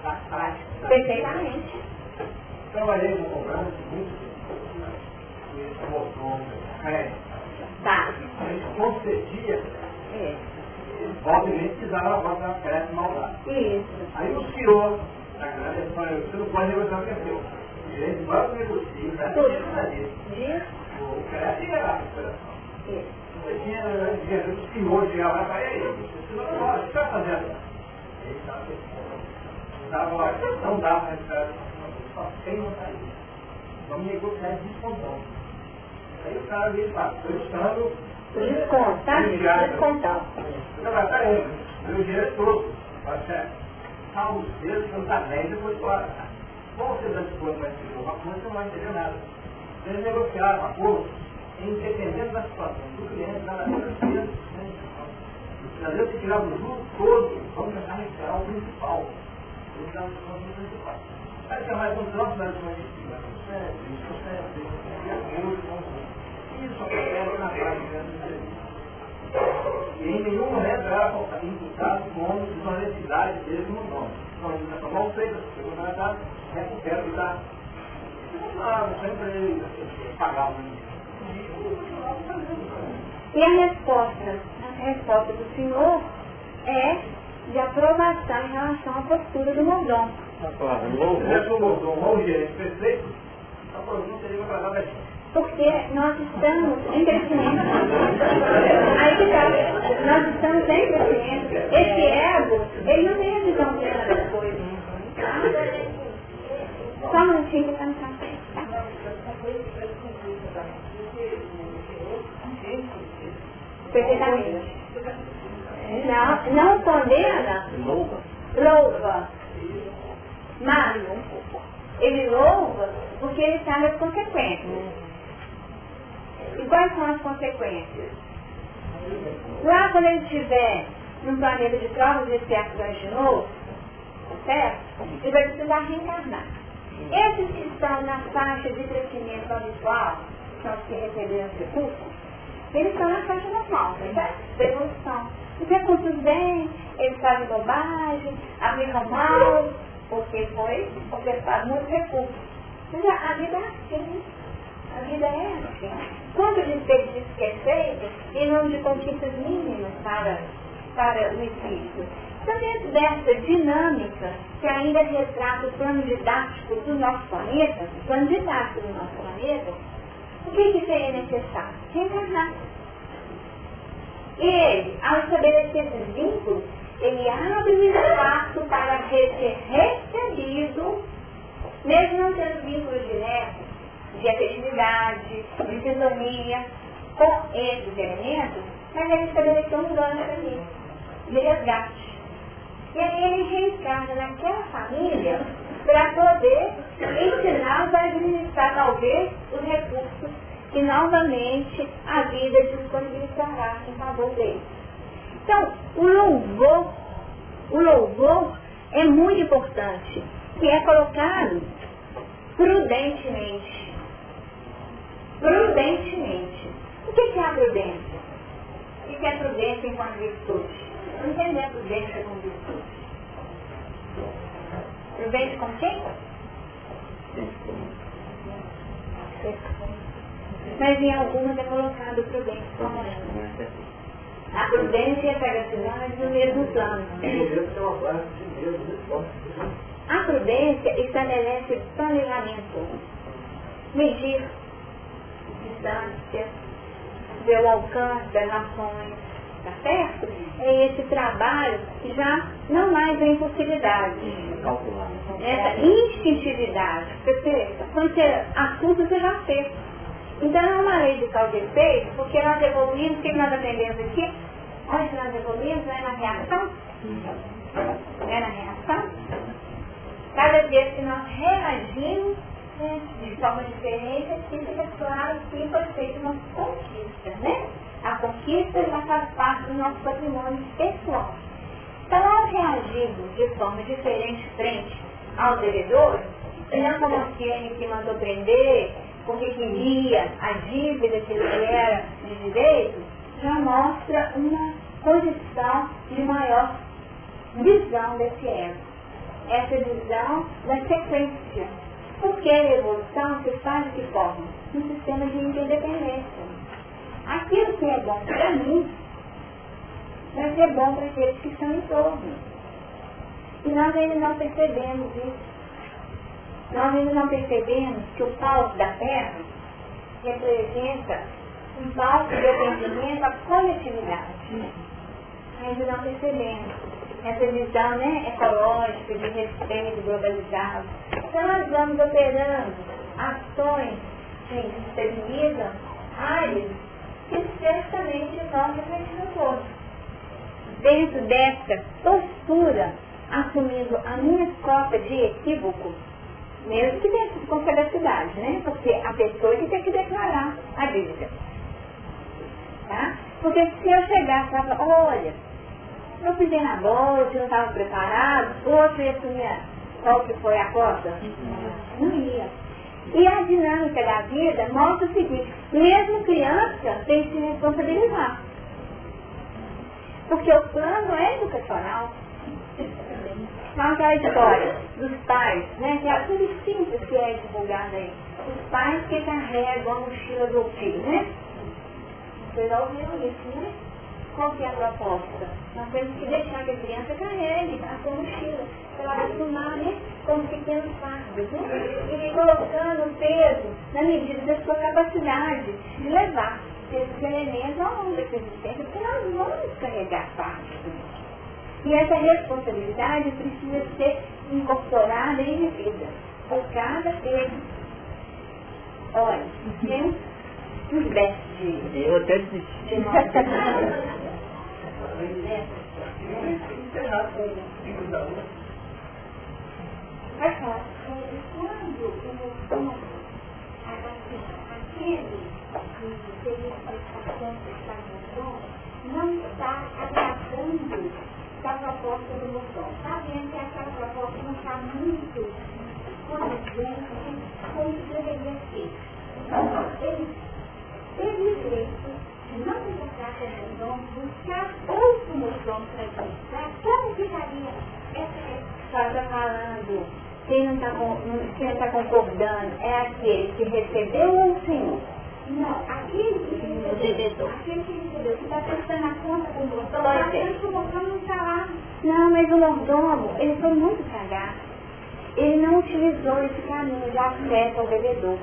da prática? Perfeitamente. Trabalhei no cobrança muito crédito. Tá. Concedia, é. obviamente precisava botar crédito maldade. Isso. Aí o senhor, a grande, falou, você não pode negociar o que é seu. O gerente vai negocia, o crédito é disso. O crédito é lá, Isso. Você tinha dinheiro do senhor, chegava lá e falava, ei, você não pode, o que está fazendo? Ele estava dava, não dava resultado, só tem vontade. Vamos negociar descontão. Aí o cara veio lá, estou estando. Desconto, tá? Descontão. Não, mas peraí, meu dinheiro é todo. Tá certo? Salva os dedos, não está bem, depois fora. Como você está disposto a esse uma coisa, você não vai entender nada. Eles negociaram um acordo, independente da situação do cliente, cada vez mais às vezes você tirava o juro todo, vamos tentar recuperar o principal. Vamos dar o principal. Aí você vai a de uma dívida. Isso é, isso é, isso é, acordo, isso acontece na prática E em nenhum momento era imputado como desonestidade dele no nome. Não, ele está mal quando ela está, recupera está. Não, sempre pagava. E a resposta? A resposta do Senhor é de aprovação em relação à postura do mordomo. Se tivesse um mordomo ou gerente perfeito, a produção seria uma palavra porque nós estamos em crescimento. Aí que tá. Nós estamos em crescimento. Esse ego, ele não tem a visão plena das coisas. Né? Só um minutinho que tá eu quero? Perfeitamente. Não, não condena, louva. Mas ele louva porque ele sabe as consequências. E quais são as consequências? Lá quando ele estiver num planeta de provas e de novo, certo? Ele vai precisar reencarnar. Esses que estão na faixa de crescimento habitual, são os que receberam esse recurso, eles estão na faixa normal, certo? Da evolução. Recursos vêm, eles fazem bobagem, aplicam mal, porque foi ofertado muitos recursos. Mas a vida é assim. Vida é assim. Quanto que é feito em nome de conquistas mínimas para, para o espírito. Então, dentro dessa dinâmica, que ainda retrata o plano didático do nosso planeta, o plano didático do nosso planeta, o que, que seria necessário? Reencarnar. Ele, ao estabelecer esses vínculos, ele abre o espaço para ser recebido, mesmo não tendo vínculos diretos, de afetividade, de sintonia com esses elementos, mas ele estabeleceu um ganho ali, de resgate. E aí ele reencarna naquela família para poder ensiná-los a administrar talvez os recursos que novamente a vida disponibilizará em favor deles. Então, o louvor, o louvor é muito importante, que é colocado prudentemente. Prudentemente. O que é a prudência? O que é a prudência enquanto virtude? Não entender a prudência como virtude. Prudência com quem? Mas em algumas é colocado prudência como ela. A prudência e a sagacidade no mesmo plano. A prudência estabelece planejamento, medir distância, ver o alcance das ações, tá certo? É esse trabalho que já não mais é impossibilidade. Essa instintividade, perfeita. Quando você assusta, você já fez. Então não é uma lei de causa e efeito, porque nós evoluímos, o que nós aprendemos aqui? Onde nós evoluímos é na reação. É na reação. Cada vez que nós reagimos de forma diferente, aqui fica claro que foi feita uma conquista, né? A conquista já faz parte do nosso patrimônio pessoal. Então, ao de forma diferente frente ao devedor, não como aquele que mandou prender, porque queria a dívida que ele era de direito, já mostra uma posição de maior visão desse ego. Essa visão da sequência. Porque a evolução se faz de que forma? Um sistema de interdependência. Aquilo que é bom para mim vai ser bom para aqueles que estão em torno. E nós ainda não percebemos isso. Nós ainda não percebemos que o palco da terra representa um palco de atendimento à coletividade. Ainda não percebemos essa visão né, ecológica, de respeito globalizado. Então nós vamos operando ações que estabilizam áreas que certamente nós refletimos todos. Dentro dessa postura, assumindo a minha cota de equívoco, mesmo que tenha com sagacidade, né? Porque a pessoa que tem que declarar a dívida. Tá? Porque se eu chegar e falar, olha, não pisei na bolsa, não estava preparado, outro ia assumir qual que foi a cota? Não ia. E a dinâmica da vida mostra o seguinte, mesmo criança tem que se responsabilizar. Porque o plano é educacional. Então aquela história dos pais, né, que é tudo simples que é divulgada aí. Os pais que carregam a mochila do filho, né? Vocês ouviram isso, né? Qual que é a proposta? Nós temos que deixar que a criança carregue a sua mochila, para ela acostumar né, com os pequenos fardos, né? E colocando o peso na medida da sua capacidade de levar esses elementos ao longo da sua existência, porque nós vamos carregar fardos. E essa responsabilidade precisa ser incorporada e vivida por cada ser. Olha, tem uns bestes de... Eu até desisti. [laughs] De Vai falar. Quando o aquele que tem manifestação que não está agradando da proposta do moção. Está que aquela proposta não está muito condizente com o que deveria ser. Teve não encontrar com o dom, buscar outro moção para administrar, como ficaria essa que está falando quem não está tá concordando é aquele que recebeu ou o Senhor? Não, aquele que recebeu, aquele que recebeu, que está prestando a conta com o mordomo, achando que não está. Não, mas o mordomo, ele foi muito sagaz. Ele não utilizou esse caminho de acesso ao devedor.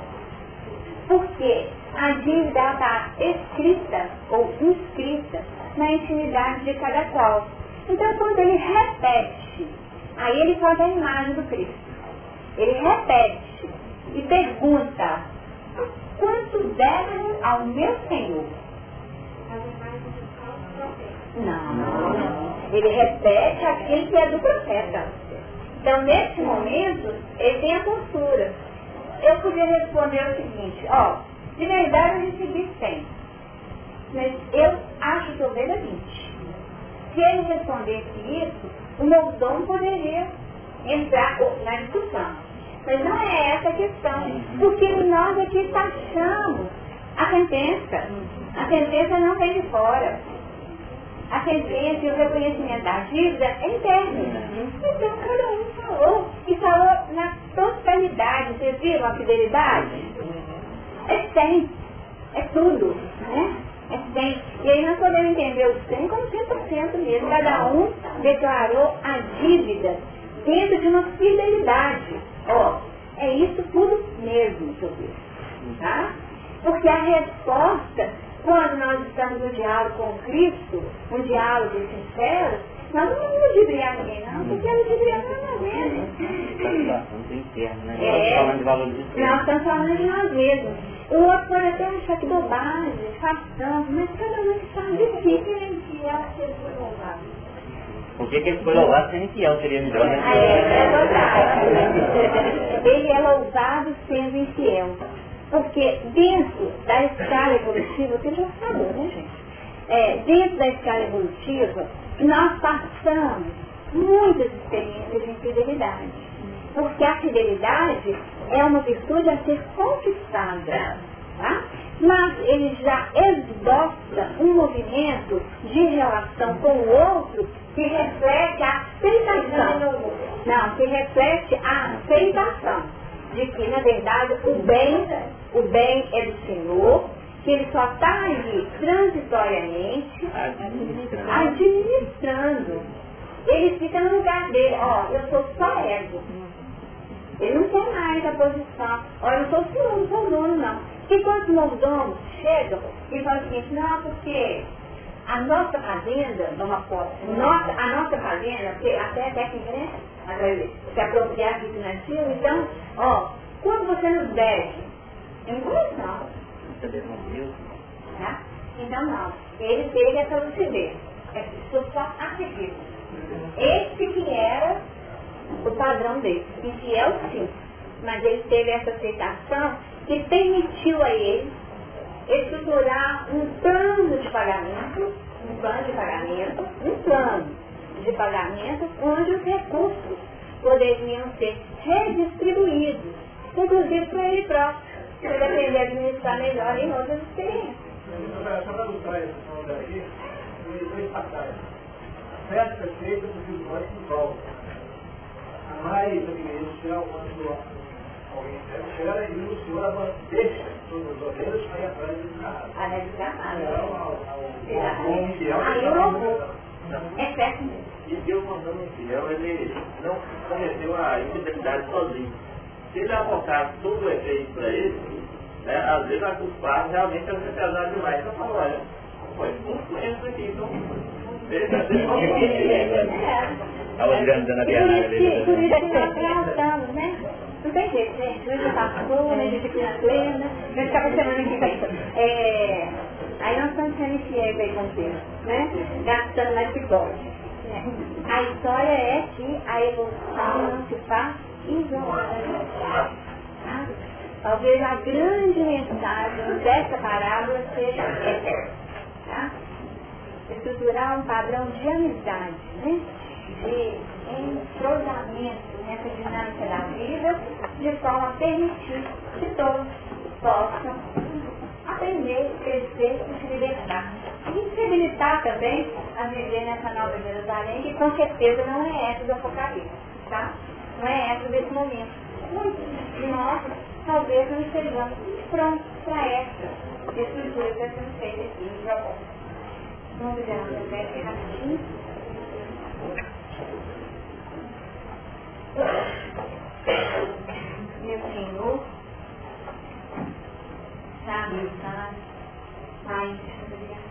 Porque a dívida está escrita ou inscrita na intimidade de cada qual. Então, quando ele repete, aí ele faz a imagem do Cristo. Ele repete e pergunta, quanto deve ao meu Senhor? Não, não. Ele repete aquilo que é do profeta. Então, nesse momento, ele tem a postura. Eu podia responder o seguinte, ó, de verdade eu recebi 100, mas eu acho que eu vejo 20. Se ele respondesse isso, o meu dom poderia entrar na discussão. Mas não é essa a questão. Porque nós aqui taxamos a sentença. A sentença não vem de fora. A sentença e o reconhecimento da dívida é interno. Então cada um falou. E falou na totalidade. Vocês viram a fidelidade? É 100. É tudo. Né? É 100. E aí nós podemos entender o 100 como 100% mesmo. Cada um declarou a dívida dentro de uma fidelidade. Ó, é isso tudo mesmo que eu vejo. Tá? Porque a resposta, quando nós estamos no diálogo com Cristo, um diálogo sincero, nós não vamos ludibriar ninguém, não, porque é ludibriar nós mesmos. interno, né? É, nós falando de valor de Nós estamos falando de nós mesmos. O outro pode até achar que bobagem, faz tanto, mas cada um sabe de si que ele é ser louvado. Por que, que ele foi louvado sendo infiel? Seria melhor, né? Ah, é, é ele é louvado sendo infiel. Porque dentro da escala evolutiva, você já falou, né, gente? É, dentro da escala evolutiva, nós passamos muitas experiências de infidelidade. Porque a fidelidade é uma virtude a ser conquistada. Tá? Mas ele já esboça um movimento de relação com o outro que reflete a aceitação. Não, que reflete a aceitação de que, na verdade, o bem, o bem é do Senhor, que ele só está ali transitoriamente administrando. administrando. Ele fica no lugar dele, ó, eu sou só ego. Ele não tem mais a posição, ó, eu não sou senhor, não sou dono, não. E quando os mordomos chegam e falam o seguinte, não, porque a nossa fazenda, numa foto, nossa, a nossa fazenda, porque até a técnica, né? Se apropriar do financeiro, então, ó, quando você nos deve, eu não não. Tá? Então não. Ele teve essa lucidez. É, só a seguir. Esse que era o padrão dele. Infiel sim. Mas ele teve essa aceitação que permitiu a ele estruturar um plano de pagamento, um plano de pagamento, um plano de pagamento onde os recursos poderiam ser redistribuídos, inclusive para ele próprio, para aprender a administrar melhor em outras experiências. Festa é feita que volta. A mais a igreja, quando alguém espera e o Senhor deixa todas as ovelhas para ir atrás do desgarrado. Ah, é desgarrado. Então, o infiel é certo E Deus mandando o infiel, ele não cometeu a infidelidade sozinho. Se ele avocasse todo o efeito para ele, né, às vezes a culpar realmente é pesado demais. Então falou, olha, foi muito isso aqui, então deixa Estava grande na piada. Por isso que nós tratamos, né? Tem jeito, gente. Hoje passou, né? Gente aqui na plena. Ficar pra semana que vem. É, aí nós estamos sendo fiéis aí com Deus, né? Gastando mais que pode. A história é que a evolução não se faz isoladamente. Tá? Talvez a grande mensagem dessa parábola seja essa. Tá? Estruturar um padrão de amizade, né? de entrosamento nessa dinâmica da vida, de forma a permitir que todos possam aprender, crescer e se libertar. E se habilitar também a viver nessa nova Jerusalém, que com certeza não é essa do Apocalipse, tá? Não é essa desse momento. Muitos de nós talvez não estejamos prontos para essa estrutura que está sendo feita aqui em Japão. Vamos ver uma rapidinho. Meu Senhor, sabe, sabe, Pai, obrigado.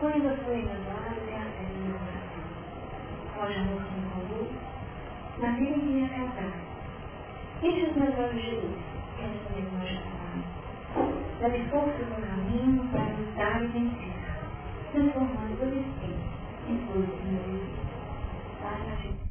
Quando eu fui enamorada, meu coração. Hoje eu não se encontrou, mas ele vinha cantar. Deixa os meus olhos de luz, essa mesma jornada. Dá-me força no caminho para lutar e vencer, transformando o destino em força e meu Pai,